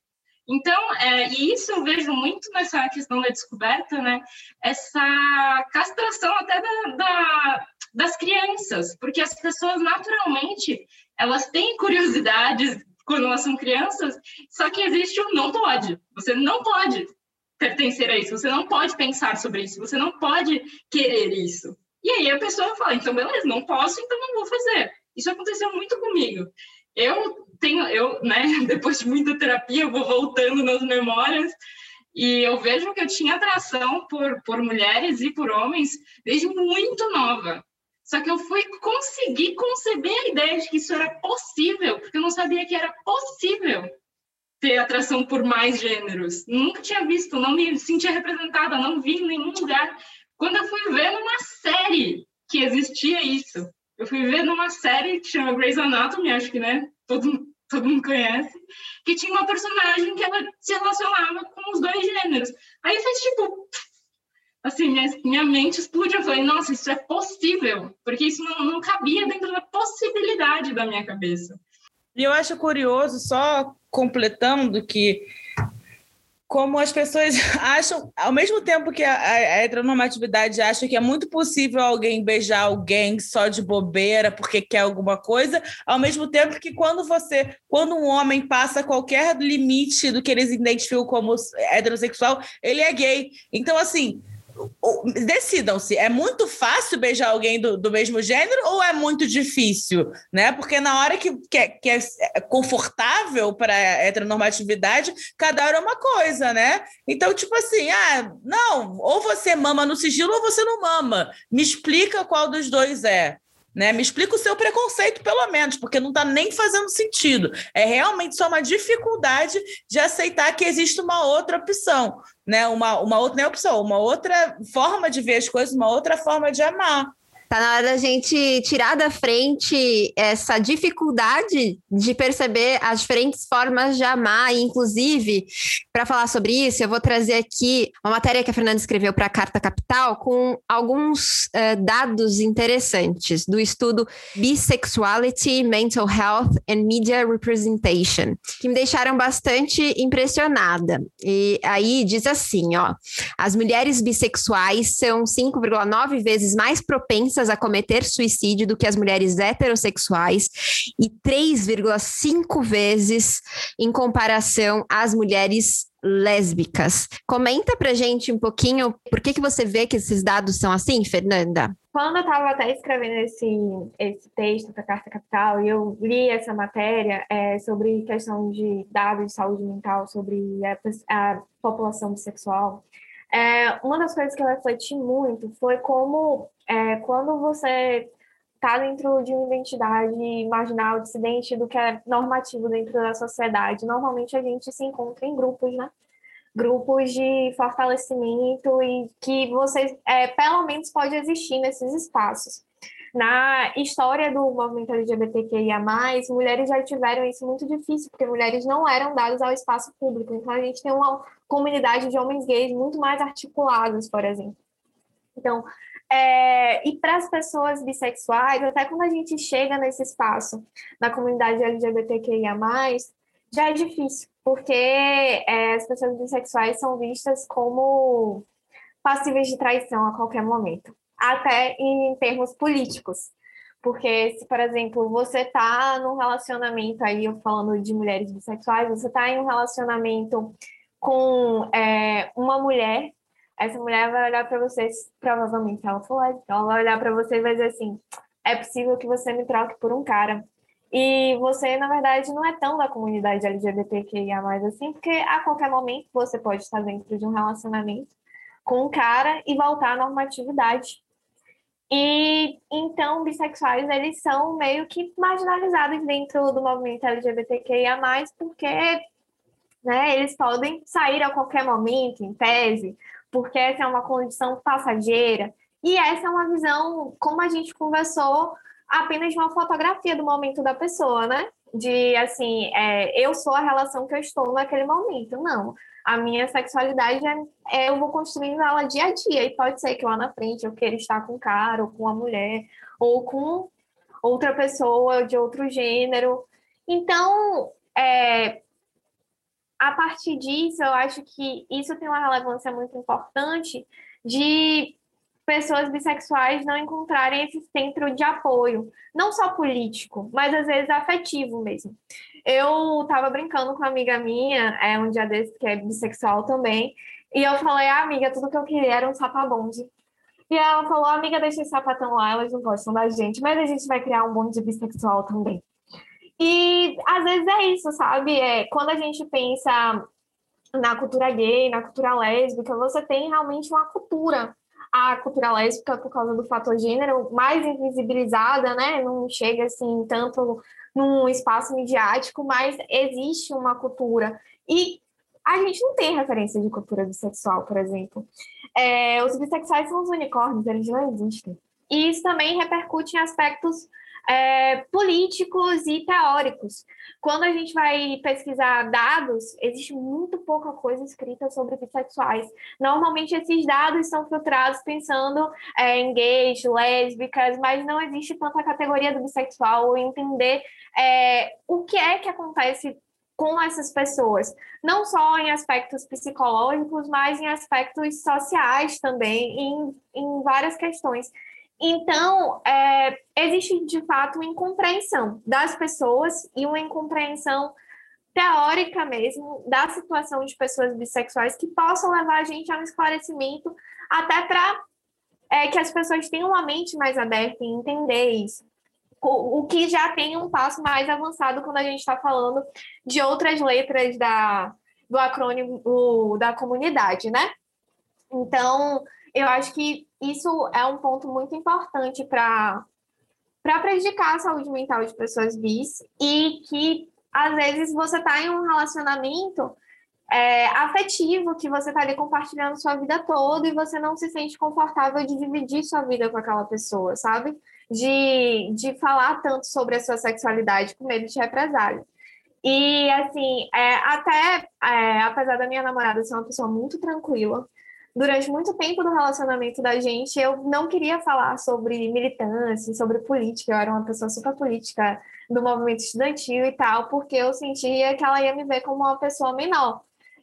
Então, é, e isso eu vejo muito nessa questão da descoberta, né? Essa castração até da, da, das crianças, porque as pessoas naturalmente elas têm curiosidades quando elas são crianças, só que existe o não pode. Você não pode pertencer a isso, você não pode pensar sobre isso, você não pode querer isso. E aí a pessoa fala, então beleza, não posso, então não vou fazer. Isso aconteceu muito comigo. Eu tenho, eu, né, depois de muita terapia, eu vou voltando nas memórias e eu vejo que eu tinha atração por, por mulheres e por homens desde muito nova. Só que eu fui conseguir conceber a ideia de que isso era possível, porque eu não sabia que era possível ter atração por mais gêneros. Nunca tinha visto, não me sentia representada, não vi em nenhum lugar. Quando eu fui ver numa série que existia isso, eu fui ver numa série que chama Grey's Anatomy, acho que, né, todo, todo mundo conhece, que tinha uma personagem que ela se relacionava com os dois gêneros. Aí fez tipo, assim, minha, minha mente explodiu. Eu falei, nossa, isso é possível, porque isso não, não cabia dentro da possibilidade da minha cabeça. E eu acho curioso, só completando, que como as pessoas acham, ao mesmo tempo que a, a, heteronormatividade acha que é muito possível alguém beijar alguém só de bobeira porque quer alguma coisa, ao mesmo tempo que quando você, quando um homem passa qualquer limite do que eles identificam como heterossexual, ele é gay. Então, assim, decidam-se, é muito fácil beijar alguém do, do mesmo gênero ou é muito difícil, né? Porque na hora que, que, é, que é confortável para heteronormatividade, cada hora é uma coisa, né? Então, tipo assim, ah, não, ou você mama no sigilo ou você não mama. Me explica qual dos dois é. Né? Me explica o seu preconceito, pelo menos, porque não está nem fazendo sentido. É realmente só uma dificuldade de aceitar que existe uma outra opção, né? Uma, uma outra, não é opção, uma outra forma de ver as coisas, uma outra forma de amar. Tá na hora da gente tirar da frente essa dificuldade de perceber as diferentes formas de amar. E, inclusive, para falar sobre isso, eu vou trazer aqui uma matéria que a Fernanda escreveu para a Carta Capital com alguns uh, dados interessantes do estudo Bisexuality, Mental Health and Media Representation, que me deixaram bastante impressionada. E aí diz assim, ó, as mulheres bissexuais são 5,9 vezes mais propensas propensas a cometer suicídio do que as mulheres heterossexuais e 3,5 vezes em comparação às mulheres lésbicas. Comenta pra gente um pouquinho por que, que você vê que esses dados são assim, Fernanda? Quando eu estava até escrevendo esse, esse texto para Carta Capital e eu li essa matéria é, sobre questão de dados de saúde mental sobre a, a população bissexual, é, uma das coisas que eu refleti muito foi como é, quando você está dentro de uma identidade marginal, dissidente do que é normativo dentro da sociedade, normalmente a gente se encontra em grupos, né? Grupos de fortalecimento e que você, é, pelo menos, pode existir nesses espaços. Na história do movimento LGBTQIA+, mulheres já tiveram isso muito difícil, porque mulheres não eram dadas ao espaço público. Então, a gente tem uma comunidade de homens gays muito mais articulados, por exemplo. Então, é, e para as pessoas bissexuais, até quando a gente chega nesse espaço na comunidade LGBTQIA, já é difícil, porque é, as pessoas bissexuais são vistas como passíveis de traição a qualquer momento, até em termos políticos. Porque se, por exemplo, você está num relacionamento aí, eu falando de mulheres bissexuais, você está em um relacionamento com é, uma mulher essa mulher vai olhar para você, provavelmente ela for ela vai olhar para você e vai dizer assim: é possível que você me troque por um cara. E você, na verdade, não é tão da comunidade LGBTQIA, assim, porque a qualquer momento você pode estar dentro de um relacionamento com um cara e voltar à normatividade. E então, bissexuais, eles são meio que marginalizados dentro do movimento LGBTQIA, porque né, eles podem sair a qualquer momento, em tese, porque essa é uma condição passageira. E essa é uma visão, como a gente conversou, apenas uma fotografia do momento da pessoa, né? De assim, é, eu sou a relação que eu estou naquele momento. Não. A minha sexualidade é, é, eu vou construindo ela dia a dia. E pode ser que lá na frente eu queira estar com um cara, ou com uma mulher, ou com outra pessoa de outro gênero. Então, é, a partir disso, eu acho que isso tem uma relevância muito importante de pessoas bissexuais não encontrarem esse centro de apoio, não só político, mas às vezes afetivo mesmo. Eu estava brincando com uma amiga minha, é um dia desse que é bissexual também, e eu falei, ah, amiga, tudo que eu queria era um sapabonde. E ela falou, amiga, deixa esse sapatão lá, elas não gostam da gente, mas a gente vai criar um bonde bissexual também. E às vezes é isso, sabe? É, quando a gente pensa na cultura gay, na cultura lésbica, você tem realmente uma cultura. A cultura lésbica, por causa do fator gênero, mais invisibilizada, né? Não chega assim tanto num espaço midiático, mas existe uma cultura. E a gente não tem referência de cultura bissexual, por exemplo. É, os bissexuais são os unicórnios, eles não existem. E isso também repercute em aspectos é, políticos e teóricos. Quando a gente vai pesquisar dados, existe muito pouca coisa escrita sobre bissexuais. Normalmente esses dados são filtrados pensando é, em gays, lésbicas, mas não existe tanta categoria do bissexual ou entender é, o que é que acontece com essas pessoas, não só em aspectos psicológicos, mas em aspectos sociais também, em, em várias questões. Então, é, existe de fato uma incompreensão das pessoas e uma incompreensão teórica mesmo da situação de pessoas bissexuais que possam levar a gente a um esclarecimento até para é, que as pessoas tenham uma mente mais aberta em entender isso. O, o que já tem um passo mais avançado quando a gente está falando de outras letras da, do acrônimo da comunidade, né? Então, eu acho que isso é um ponto muito importante para prejudicar a saúde mental de pessoas bis e que às vezes você está em um relacionamento é, afetivo que você está ali compartilhando sua vida toda e você não se sente confortável de dividir sua vida com aquela pessoa, sabe? De, de falar tanto sobre a sua sexualidade com medo de represália. E assim, é, até é, apesar da minha namorada ser uma pessoa muito tranquila, durante muito tempo do relacionamento da gente, eu não queria falar sobre militância, sobre política. Eu era uma pessoa super política do movimento estudantil e tal, porque eu sentia que ela ia me ver como uma pessoa menor.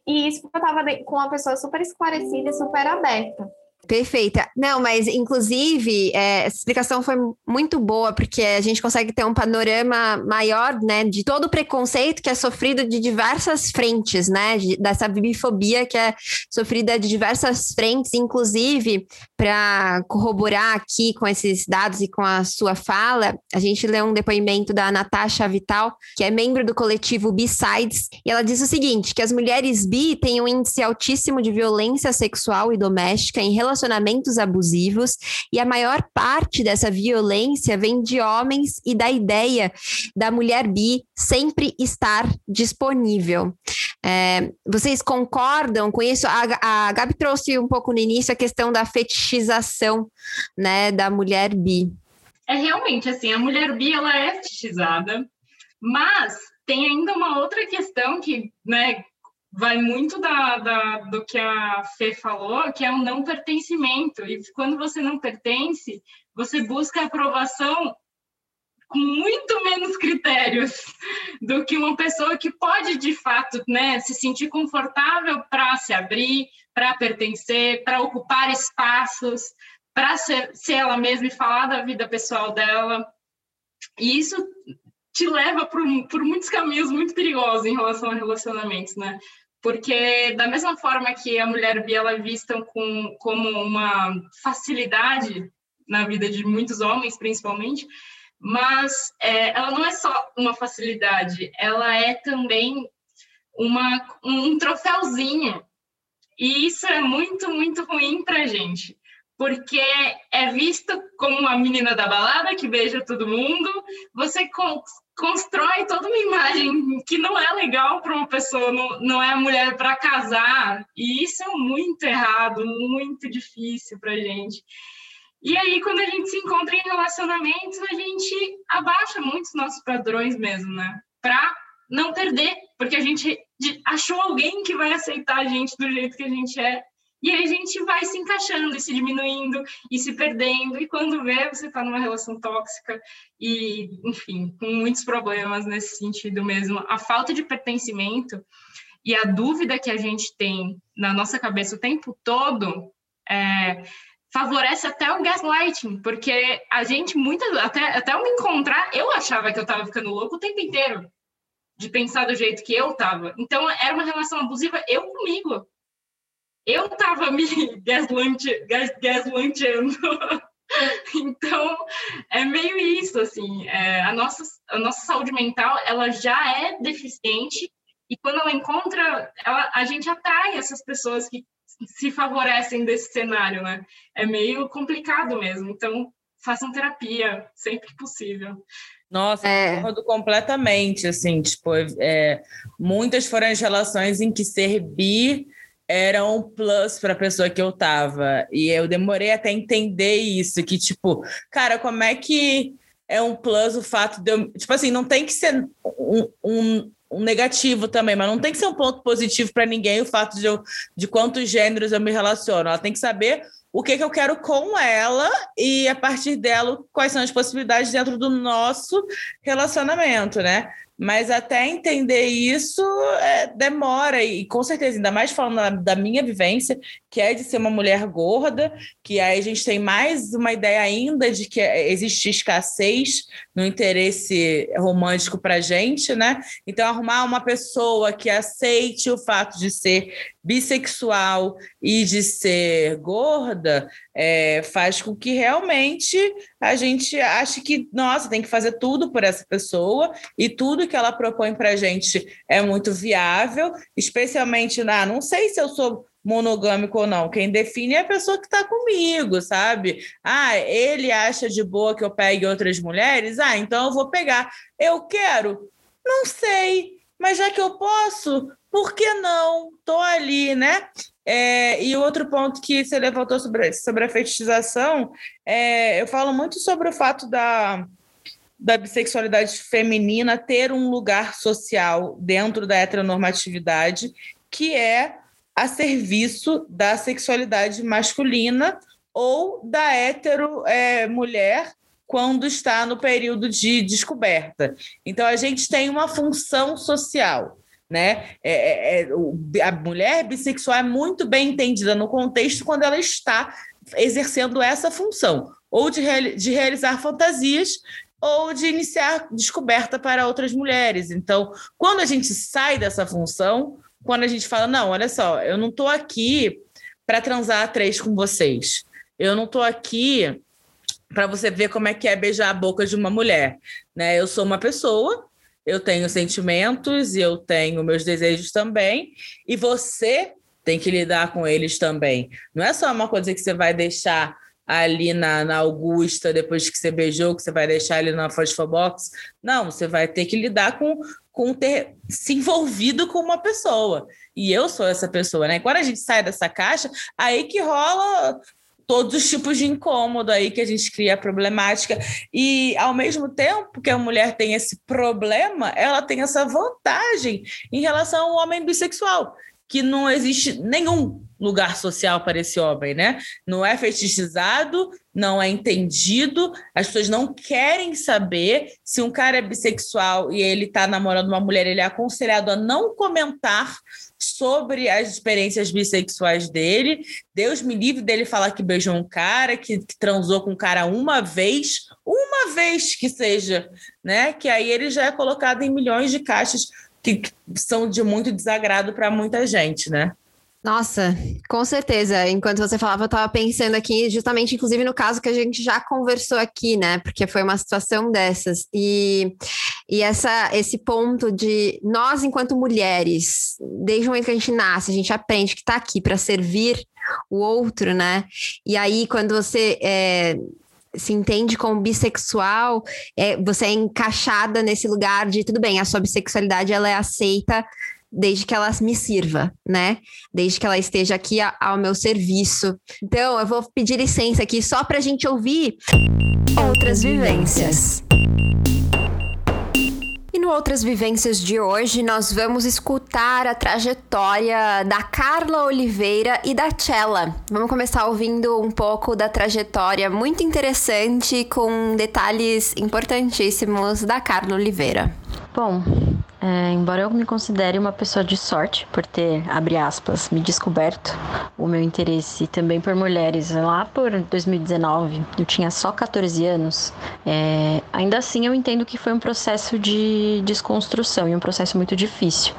E isso porque eu estava com uma pessoa super esclarecida e super aberta. Perfeita. Não, mas inclusive é, essa explicação foi muito boa, porque a gente consegue ter um panorama maior, né, de todo o preconceito que é sofrido de diversas frentes, né, de, dessa bifobia que é sofrida de diversas frentes, inclusive para corroborar aqui com esses dados e com a sua fala, a gente lê um depoimento da Natasha Vital, que é membro do coletivo B-Sides, e ela diz o seguinte, que as mulheres bi têm um índice altíssimo de violência sexual e doméstica em relação relacionamentos abusivos e a maior parte dessa violência vem de homens e da ideia da mulher bi sempre estar disponível. É, vocês concordam com isso? A, a Gabi trouxe um pouco no início a questão da fetichização né, da mulher bi. é realmente assim, a mulher bi ela é fetichizada, mas tem ainda uma outra questão que, né, vai muito da, da, do que a Fê falou, que é o não pertencimento. E quando você não pertence, você busca aprovação com muito menos critérios do que uma pessoa que pode, de fato, né, se sentir confortável para se abrir, para pertencer, para ocupar espaços, para ser, ser ela mesma e falar da vida pessoal dela. E isso te leva por, por muitos caminhos muito perigosos em relação a relacionamentos, né? Porque da mesma forma que a mulher bi ela é vista com, como uma facilidade na vida de muitos homens, principalmente, mas é, ela não é só uma facilidade, ela é também uma, um troféuzinho. E isso é muito, muito ruim para gente, porque é vista como a menina da balada que beija todo mundo, você constrói toda uma imagem que não é legal para uma pessoa, não, não é mulher para casar, e isso é muito errado, muito difícil para a gente. E aí, quando a gente se encontra em relacionamentos, a gente abaixa muito os nossos padrões mesmo, né? Para não perder, porque a gente achou alguém que vai aceitar a gente do jeito que a gente é. E aí a gente vai se encaixando e se diminuindo e se perdendo. E quando vê, você está numa relação tóxica e, enfim, com muitos problemas nesse sentido mesmo. A falta de pertencimento e a dúvida que a gente tem na nossa cabeça o tempo todo é, favorece até o gaslighting, porque a gente muitas até até eu me encontrar, eu achava que eu estava ficando louco o tempo inteiro de pensar do jeito que eu estava. Então era uma relação abusiva eu comigo. Eu estava me gaslighting, gas, gaslightando. então é meio isso assim. É, a nossa a nossa saúde mental ela já é deficiente e quando ela encontra, ela, a gente atrai essas pessoas que se favorecem desse cenário, né? É meio complicado mesmo. Então, façam terapia sempre que possível. Nossa, é. concordo completamente, assim, tipo, é, muitas foram as relações em que ser bi era um plus para a pessoa que eu tava. E eu demorei até entender isso, que tipo, cara, como é que é um plus o fato de eu, tipo assim, não tem que ser um, um um negativo também, mas não tem que ser um ponto positivo para ninguém o fato de, eu, de quantos gêneros eu me relaciono. Ela tem que saber o que, que eu quero com ela e, a partir dela, quais são as possibilidades dentro do nosso relacionamento, né? Mas até entender isso é, demora, e com certeza, ainda mais falando da, da, minha vivência, que é de ser uma mulher gorda, que aí a gente tem mais uma ideia ainda de que existe escassez no interesse romântico para gente, né? Então, arrumar uma pessoa que aceite o fato de ser bissexual e de ser gorda é, faz com que realmente a gente ache que, nossa, tem que fazer tudo por essa pessoa e tudo que ela propõe para a gente é muito viável, especialmente na. Não sei se eu sou monogâmico ou não. Quem define é a pessoa que está comigo, sabe? Ah, ele acha de boa que eu pegue outras mulheres? Ah, então eu vou pegar. Eu quero? Não sei. Mas já que eu posso, por que não? Tô ali, né? É, e outro ponto que você levantou sobre, sobre a fetichização, é, eu falo muito sobre o fato da, da bissexualidade feminina ter um lugar social dentro da heteronormatividade, que é a serviço da sexualidade masculina ou da hetero é, mulher quando está no período de descoberta. Então, a gente tem uma função social né? É, é, é a mulher bissexual é muito bem entendida no contexto quando ela está exercendo essa função, ou de, de realizar fantasias, ou de iniciar descoberta para outras mulheres. Então, quando a gente sai dessa função, quando a gente fala, não, olha só, eu não estou aqui para transar três com vocês, eu não estou aqui para você ver como é que é beijar a boca de uma mulher, né? Eu sou uma pessoa eu tenho sentimentos e eu tenho meus desejos também, e você tem que lidar com eles também. Não é só uma coisa que você vai deixar ali na, na Augusta, depois que você beijou, que você vai deixar ali na Fosfobox. Não, você vai ter que lidar com, com ter se envolvido com uma pessoa. E eu sou essa pessoa, né? Quando a gente sai dessa caixa, aí que rola todos os tipos de incômodo aí que a gente cria problemática. E, ao mesmo tempo que a mulher tem esse problema, ela tem essa vantagem em relação ao homem bissexual, que não existe nenhum lugar social para esse homem, né? Não é fetichizado, não é entendido, as pessoas não querem saber se um cara é bissexual e ele está namorando uma mulher, ele é aconselhado a não comentar sobre as experiências bissexuais dele. Deus me livre dele falar que beijou um cara, que, que transou com um cara uma vez, uma vez que seja, né? Que aí ele já é colocado em milhões de caixas que, são de muito desagrado para muita gente, né? Nossa, com certeza. Enquanto você falava, eu estava pensando aqui, justamente, inclusive, no caso que a gente já conversou aqui, né? Porque foi uma situação dessas. E, e essa, esse ponto de nós, enquanto mulheres, desde o momento que a gente nasce, a gente aprende que está aqui para servir o outro, né? E aí, quando você. É, se entende como bissexual, é, você é encaixada nesse lugar de tudo bem, a sua bissexualidade ela é aceita desde que ela me sirva, né? Desde que ela esteja aqui ao meu serviço. Então, eu vou pedir licença aqui só para a gente ouvir outras vivências. E no Outras Vivências de hoje, nós vamos escutar a trajetória da Carla Oliveira e da Chela. Vamos começar ouvindo um pouco da trajetória muito interessante, com detalhes importantíssimos da Carla Oliveira. Bom, é, embora eu me considere uma pessoa de sorte por ter, abre aspas, me descoberto o meu interesse também por mulheres lá por 2019, eu tinha só 14 anos, é, ainda assim eu entendo que foi um processo de desconstrução e um processo muito difícil,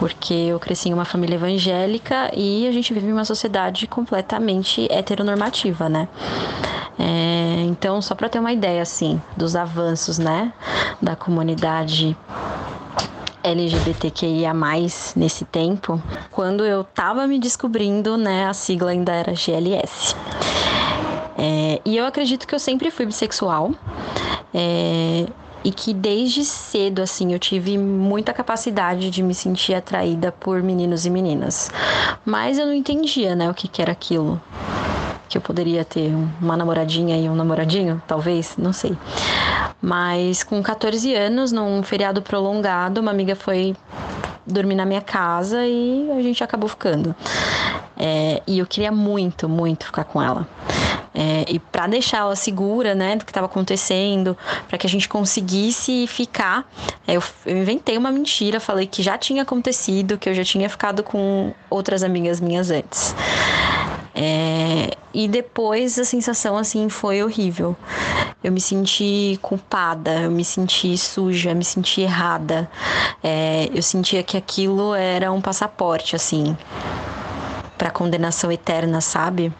porque eu cresci em uma família evangélica e a gente vive em uma sociedade completamente heteronormativa, né? É, então, só para ter uma ideia assim dos avanços, né, da comunidade LGBTQIA+, nesse tempo, quando eu tava me descobrindo, né, a sigla ainda era GLS. É, e eu acredito que eu sempre fui bissexual. É, e que desde cedo assim eu tive muita capacidade de me sentir atraída por meninos e meninas. Mas eu não entendia, né, o que, que era aquilo. Que eu poderia ter uma namoradinha e um namoradinho, talvez, não sei. Mas com 14 anos, num feriado prolongado, uma amiga foi dormir na minha casa e a gente acabou ficando. É, e eu queria muito, muito ficar com ela. É, e para deixar ela segura, né, do que estava acontecendo, para que a gente conseguisse ficar, é, eu, eu, inventei uma mentira, falei que já tinha acontecido, que eu já tinha ficado com outras amigas minhas antes. É, e depois a sensação assim foi horrível. Eu me senti culpada, eu me senti suja, me senti errada. É, eu sentia que aquilo era um passaporte assim para condenação eterna, sabe?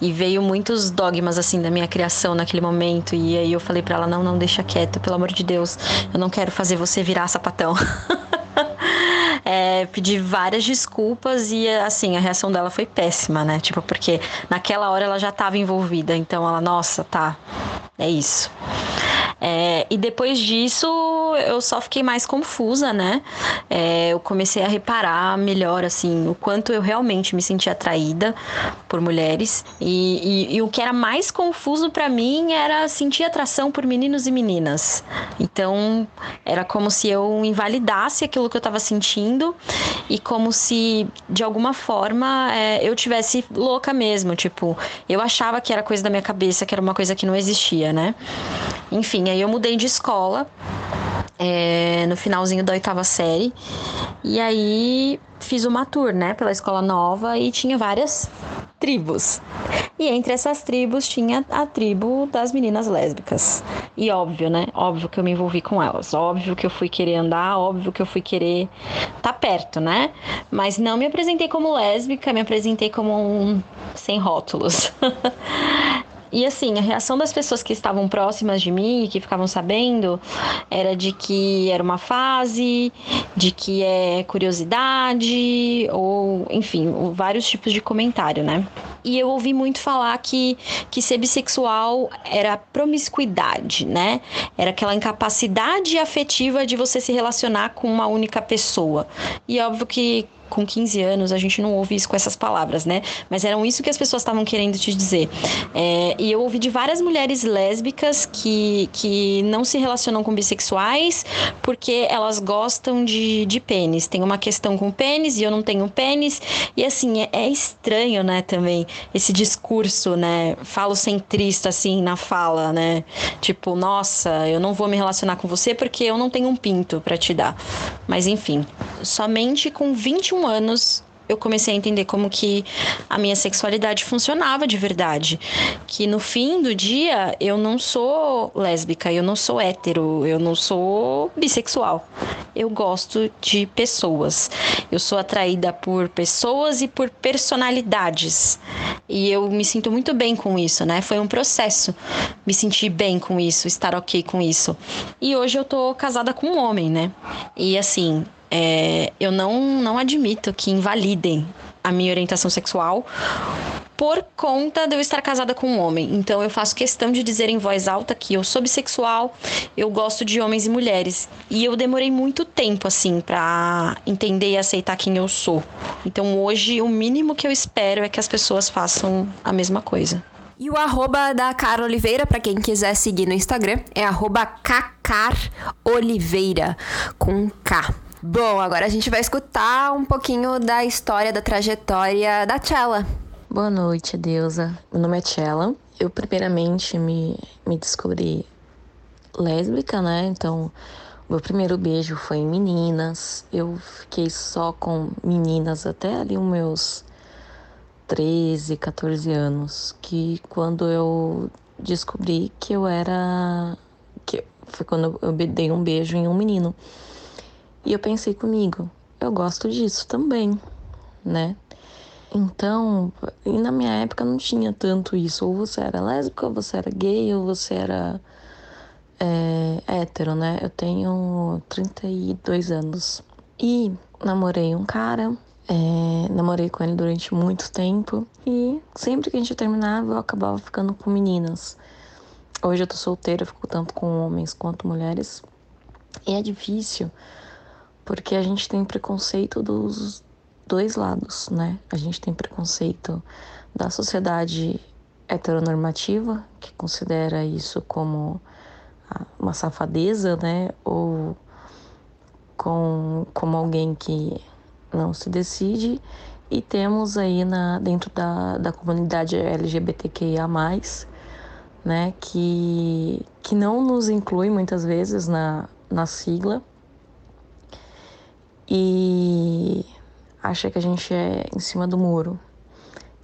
E veio muitos dogmas assim da minha criação naquele momento e aí eu falei para ela não, não deixa quieto, pelo amor de Deus, eu não quero fazer você virar sapatão. é, pedi várias desculpas e, assim, a reação dela foi péssima, né? Tipo, porque naquela hora ela já estava envolvida. Então ela, nossa, tá, é isso. É, e depois disso eu só fiquei mais confusa, né? É, eu comecei a reparar melhor, assim, o quanto eu realmente me sentia atraída por mulheres. E, e, e o que era mais confuso para mim era sentir atração por meninos e meninas. Então era como se eu invalidasse aquilo que eu estava sentindo e como se de alguma forma é, eu tivesse louca mesmo. Tipo, eu achava que era coisa da minha cabeça, que era uma coisa que não existia, né? Enfim, aí eu mudei de escola é, no finalzinho da oitava série. E aí fiz uma tour, né, pela escola nova e tinha várias tribos. E entre essas tribos tinha a tribo das meninas lésbicas. E óbvio, né? Óbvio que eu me envolvi com elas. Óbvio que eu fui querer andar, óbvio que eu fui querer tá perto, né? Mas não me apresentei como lésbica, me apresentei como um sem rótulos. E assim, a reação das pessoas que estavam próximas de mim que ficavam sabendo era de que era uma fase, de que é curiosidade, ou enfim, vários tipos de comentário, né? e eu ouvi muito falar que, que ser bissexual era promiscuidade, né? Era aquela incapacidade afetiva de você se relacionar com uma única pessoa. E óbvio que com 15 anos, a gente não ouve isso com essas palavras, né? Mas eram isso que as pessoas estavam querendo te dizer. É, e eu ouvi de várias mulheres lésbicas que, que não se relacionam com bissexuais porque elas gostam de, de pênis. Tem uma questão com pênis e eu não tenho pênis. E assim, é, é estranho, né, também, esse discurso, né, falocentrista, assim, na fala, né? Tipo, nossa, eu não vou me relacionar com você porque eu não tenho um pinto para te dar. Mas enfim, somente com 21 21 anos eu comecei a entender como que a minha sexualidade funcionava de verdade. Que no fim do dia eu não sou lésbica, eu não sou hétero, eu não sou bissexual. Eu gosto de pessoas. Eu sou atraída por pessoas e por personalidades. E eu me sinto muito bem com isso, né? Foi um processo me sentir bem com isso, estar ok com isso. E hoje eu tô casada com um homem, né? E assim, é, eu não, não admito que invalidem a minha orientação sexual por conta de eu estar casada com um homem. Então eu faço questão de dizer em voz alta que eu sou bissexual, eu gosto de homens e mulheres. E eu demorei muito tempo assim para entender e aceitar quem eu sou. Então hoje o mínimo que eu espero é que as pessoas façam a mesma coisa. E o arroba da Cara Oliveira, para quem quiser seguir no Instagram, é arroba cacaroliveira, com K. Bom, agora a gente vai escutar um pouquinho da história, da trajetória da Tchela. Boa noite, deusa. Meu nome é Tchela. Eu, primeiramente, me, me descobri lésbica, né? Então, meu primeiro beijo foi em meninas. Eu fiquei só com meninas até ali os meus 13, 14 anos. Que quando eu descobri que eu era. que Foi quando eu dei um beijo em um menino. E eu pensei comigo, eu gosto disso também, né? Então, e na minha época não tinha tanto isso. Ou você era lésbica, ou você era gay, ou você era é, hétero, né? Eu tenho 32 anos. E namorei um cara, é, namorei com ele durante muito tempo. E sempre que a gente terminava, eu acabava ficando com meninas. Hoje eu tô solteira, eu fico tanto com homens quanto mulheres. E é difícil porque a gente tem preconceito dos dois lados, né? A gente tem preconceito da sociedade heteronormativa, que considera isso como uma safadeza, né? Ou com, como alguém que não se decide. E temos aí na, dentro da, da comunidade LGBTQIA, né? Que, que não nos inclui muitas vezes na, na sigla e acha que a gente é em cima do muro.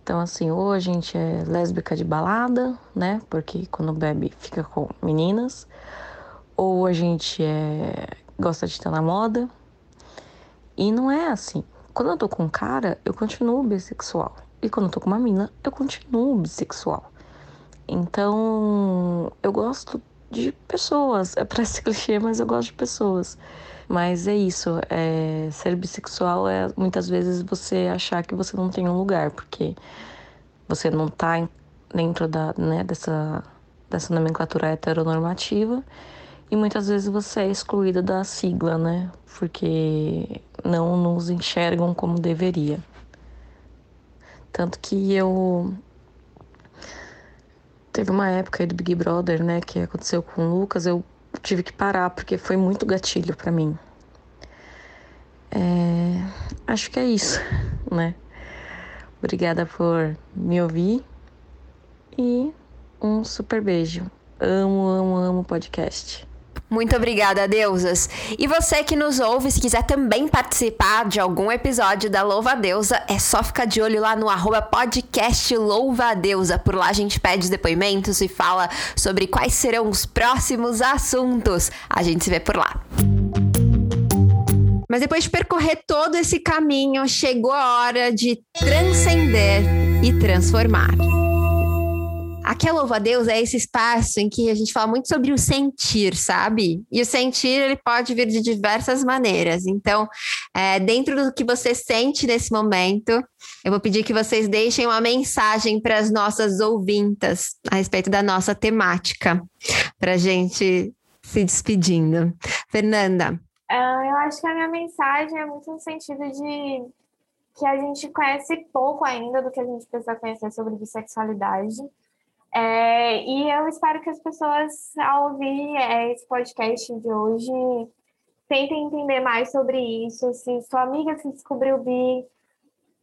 Então, assim, ou a gente é lésbica de balada, né? Porque quando bebe fica com meninas, ou a gente é gosta de estar na moda. E não é assim. Quando eu tô com um cara, eu continuo bissexual. E quando eu tô com uma mina, eu continuo bissexual. Então, eu gosto de pessoas. É ser clichê, mas eu gosto de pessoas. Mas é isso, é, ser bissexual é muitas vezes você achar que você não tem um lugar, porque você não está dentro da, né, dessa, dessa nomenclatura heteronormativa e muitas vezes você é excluída da sigla, né? Porque não nos enxergam como deveria. Tanto que eu teve uma época aí do Big Brother, né, que aconteceu com o Lucas, eu tive que parar porque foi muito gatilho para mim. É, acho que é isso, né? Obrigada por me ouvir e um super beijo. Amo, amo, amo podcast. Muito obrigada, deusas. E você que nos ouve, se quiser também participar de algum episódio da Louva Deusa, é só ficar de olho lá no arroba podcast Louva Deusa. Por lá a gente pede depoimentos e fala sobre quais serão os próximos assuntos. A gente se vê por lá. Mas depois de percorrer todo esse caminho, chegou a hora de transcender e transformar. Aqui a Louva a Deus é esse espaço em que a gente fala muito sobre o sentir, sabe? E o sentir, ele pode vir de diversas maneiras. Então, é, dentro do que você sente nesse momento, eu vou pedir que vocês deixem uma mensagem para as nossas ouvintas a respeito da nossa temática, para a gente se despedindo. Fernanda. Uh, eu acho que a minha mensagem é muito no sentido de que a gente conhece pouco ainda do que a gente precisa conhecer sobre bissexualidade. É, e eu espero que as pessoas, ao ouvir é, esse podcast de hoje, tentem entender mais sobre isso. Se sua amiga se descobriu bi,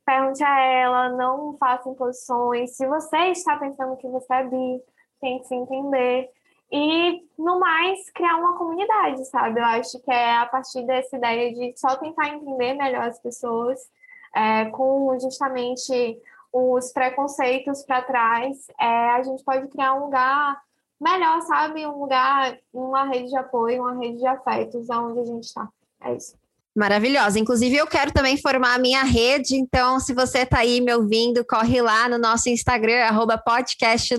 pergunte a ela, não faça imposições. Se você está pensando que você é bi, tente se entender. E, no mais, criar uma comunidade, sabe? Eu acho que é a partir dessa ideia de só tentar entender melhor as pessoas, é, com justamente os preconceitos para trás, é, a gente pode criar um lugar melhor, sabe? Um lugar, uma rede de apoio, uma rede de afetos onde a gente está. É isso. Maravilhosa. Inclusive, eu quero também formar a minha rede. Então, se você está aí me ouvindo, corre lá no nosso Instagram, arroba podcast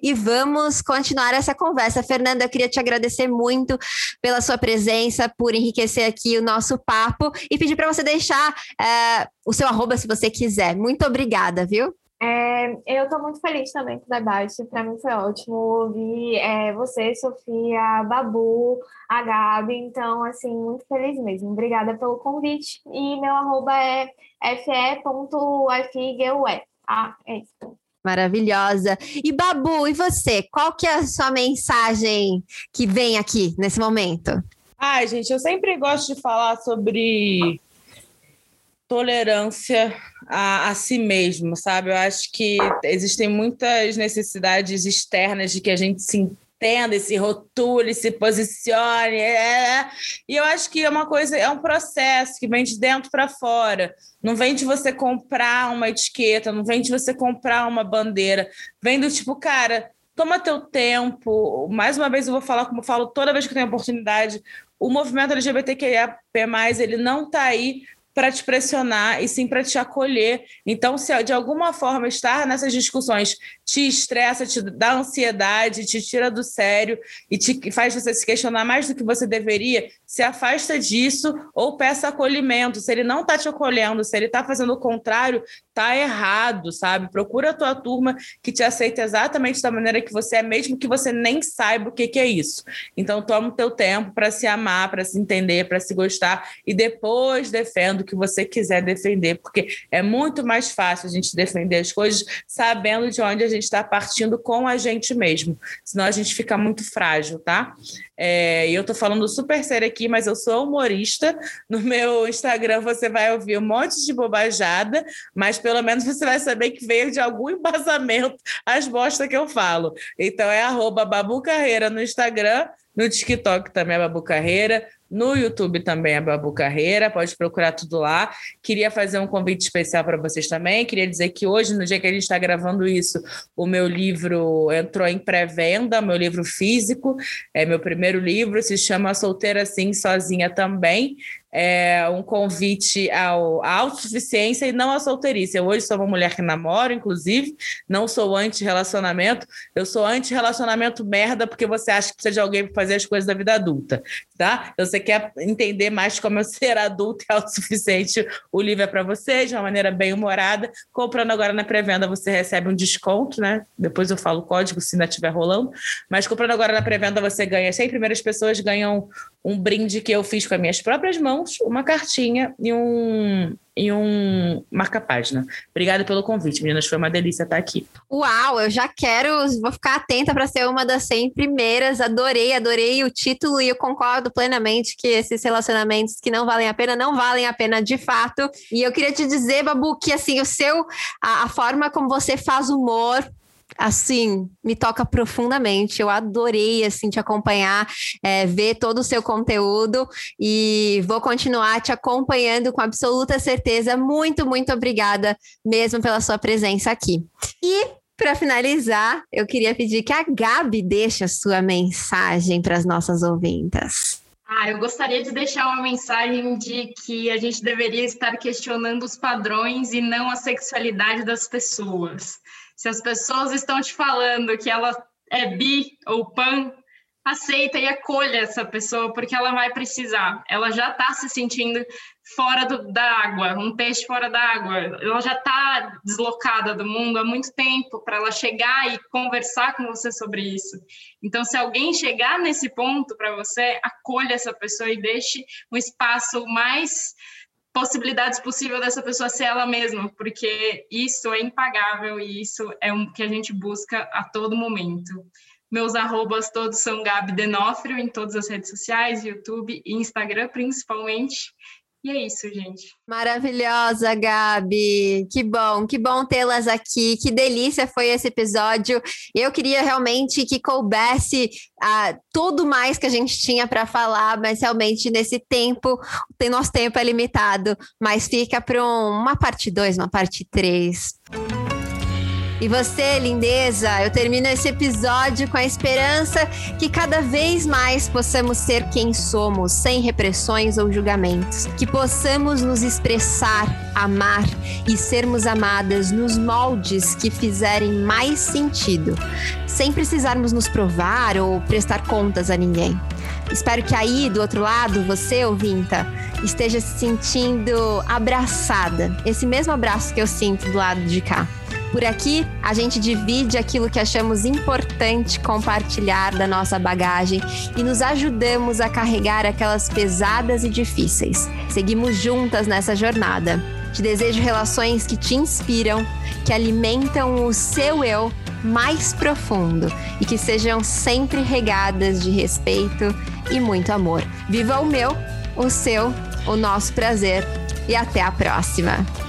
e vamos continuar essa conversa. Fernanda, eu queria te agradecer muito pela sua presença, por enriquecer aqui o nosso papo e pedir para você deixar é, o seu arroba se você quiser. Muito obrigada, viu? É, eu estou muito feliz também com o debate. Para mim foi ótimo ouvir é, você, Sofia, Babu, a Gabi. Então, assim, muito feliz mesmo. Obrigada pelo convite. E meu arroba é fe.figue. Ah, é isso. Maravilhosa. E Babu, e você? Qual que é a sua mensagem que vem aqui nesse momento? Ai, gente, eu sempre gosto de falar sobre tolerância a, a, si mesmo, sabe? Eu acho que existem muitas necessidades externas de que a gente se entenda, se rotule, se posicione. É. E eu acho que é uma coisa, é um processo que vem de dentro para fora. Não vem de você comprar uma etiqueta, não vem de você comprar uma bandeira. Vem do tipo, cara, toma teu tempo. Mais uma vez eu vou falar como eu falo toda vez que eu tenho oportunidade. O movimento LGBTQIA+, ele não está aí para te pressionar e sim para te acolher. Então, se de alguma forma estar nessas discussões te estressa, te dá ansiedade, te tira do sério e te faz você se questionar mais do que você deveria, se afasta disso ou peça acolhimento. Se ele não está te acolhendo, se ele está fazendo o contrário, tá errado, sabe? Procura a tua turma que te aceita exatamente da maneira que você é, mesmo que você nem saiba o que, que é isso. Então, toma o teu tempo para se amar, para se entender, para se gostar e depois defenda o que você quiser defender, porque é muito mais fácil a gente defender as coisas sabendo de onde a gente está partindo com a gente mesmo. Senão a gente fica muito frágil, tá? É, eu tô falando super sério aqui, mas eu sou humorista. No meu Instagram você vai ouvir um monte de bobajada, mas pelo menos você vai saber que veio de algum embasamento as bostas que eu falo. Então é arroba Babu Carreira no Instagram, no TikTok também é Babu Carreira, no YouTube também é Babu Carreira, pode procurar tudo lá. Queria fazer um convite especial para vocês também. Queria dizer que hoje, no dia que a gente está gravando isso, o meu livro entrou em pré-venda, meu livro físico, é meu primeiro livro, se chama Solteira Sim, Sozinha Também é, um convite ao, à autossuficiência e não à solteirice. Eu hoje sou uma mulher que namoro, inclusive, não sou anti-relacionamento, eu sou anti-relacionamento merda porque você acha que precisa de alguém para fazer as coisas da vida adulta, tá? Você quer entender mais como ser adulto e autossuficiente, o livro é para você, de uma maneira bem humorada. Comprando agora na pré-venda, você recebe um desconto, né? Depois eu falo o código se ainda estiver rolando. Mas comprando agora na pré-venda, você ganha. 100 primeiras pessoas ganham um brinde que eu fiz com as minhas próprias mãos uma cartinha e um, e um marca-página. Obrigada pelo convite, meninas. Foi uma delícia estar aqui. Uau, eu já quero, vou ficar atenta para ser uma das 100 primeiras. Adorei, adorei o título e eu concordo plenamente que esses relacionamentos que não valem a pena, não valem a pena de fato. E eu queria te dizer, Babu, que assim, o seu, a, a forma como você faz humor, assim, me toca profundamente. Eu adorei, assim, te acompanhar, é, ver todo o seu conteúdo e vou continuar te acompanhando com absoluta certeza. Muito, muito obrigada mesmo pela sua presença aqui. E para finalizar, eu queria pedir que a Gabi deixe a sua mensagem para as nossas ouvintas. Ah, eu gostaria de deixar uma mensagem de que a gente deveria estar questionando os padrões e não a sexualidade das pessoas. Se as pessoas estão te falando que ela é bi ou pan, aceita e acolha essa pessoa, porque ela vai precisar. Ela já está se sentindo fora do, da água, um peixe fora da água. Ela já está deslocada do mundo há muito tempo para ela chegar e conversar com você sobre isso. Então, se alguém chegar nesse ponto para você, acolha essa pessoa e deixe um espaço mais possibilidades possível dessa pessoa ser ela mesma, porque isso é impagável e isso é o um que a gente busca a todo momento. Meus arrobas todos são Gabi Denofrio em todas as redes sociais, YouTube e Instagram principalmente. E é isso, gente. Maravilhosa, Gabi. Que bom, que bom tê-las aqui. Que delícia foi esse episódio. Eu queria realmente que coubesse ah, tudo mais que a gente tinha para falar, mas realmente nesse tempo, tem nosso tempo é limitado, mas fica para um, uma parte 2, uma parte 3. E você, lindeza, eu termino esse episódio com a esperança que cada vez mais possamos ser quem somos, sem repressões ou julgamentos. Que possamos nos expressar, amar e sermos amadas nos moldes que fizerem mais sentido, sem precisarmos nos provar ou prestar contas a ninguém. Espero que aí do outro lado, você, ouvinta, esteja se sentindo abraçada. Esse mesmo abraço que eu sinto do lado de cá. Por aqui, a gente divide aquilo que achamos importante compartilhar da nossa bagagem e nos ajudamos a carregar aquelas pesadas e difíceis. Seguimos juntas nessa jornada. Te desejo relações que te inspiram, que alimentam o seu eu mais profundo e que sejam sempre regadas de respeito e muito amor. Viva o meu, o seu, o nosso prazer e até a próxima!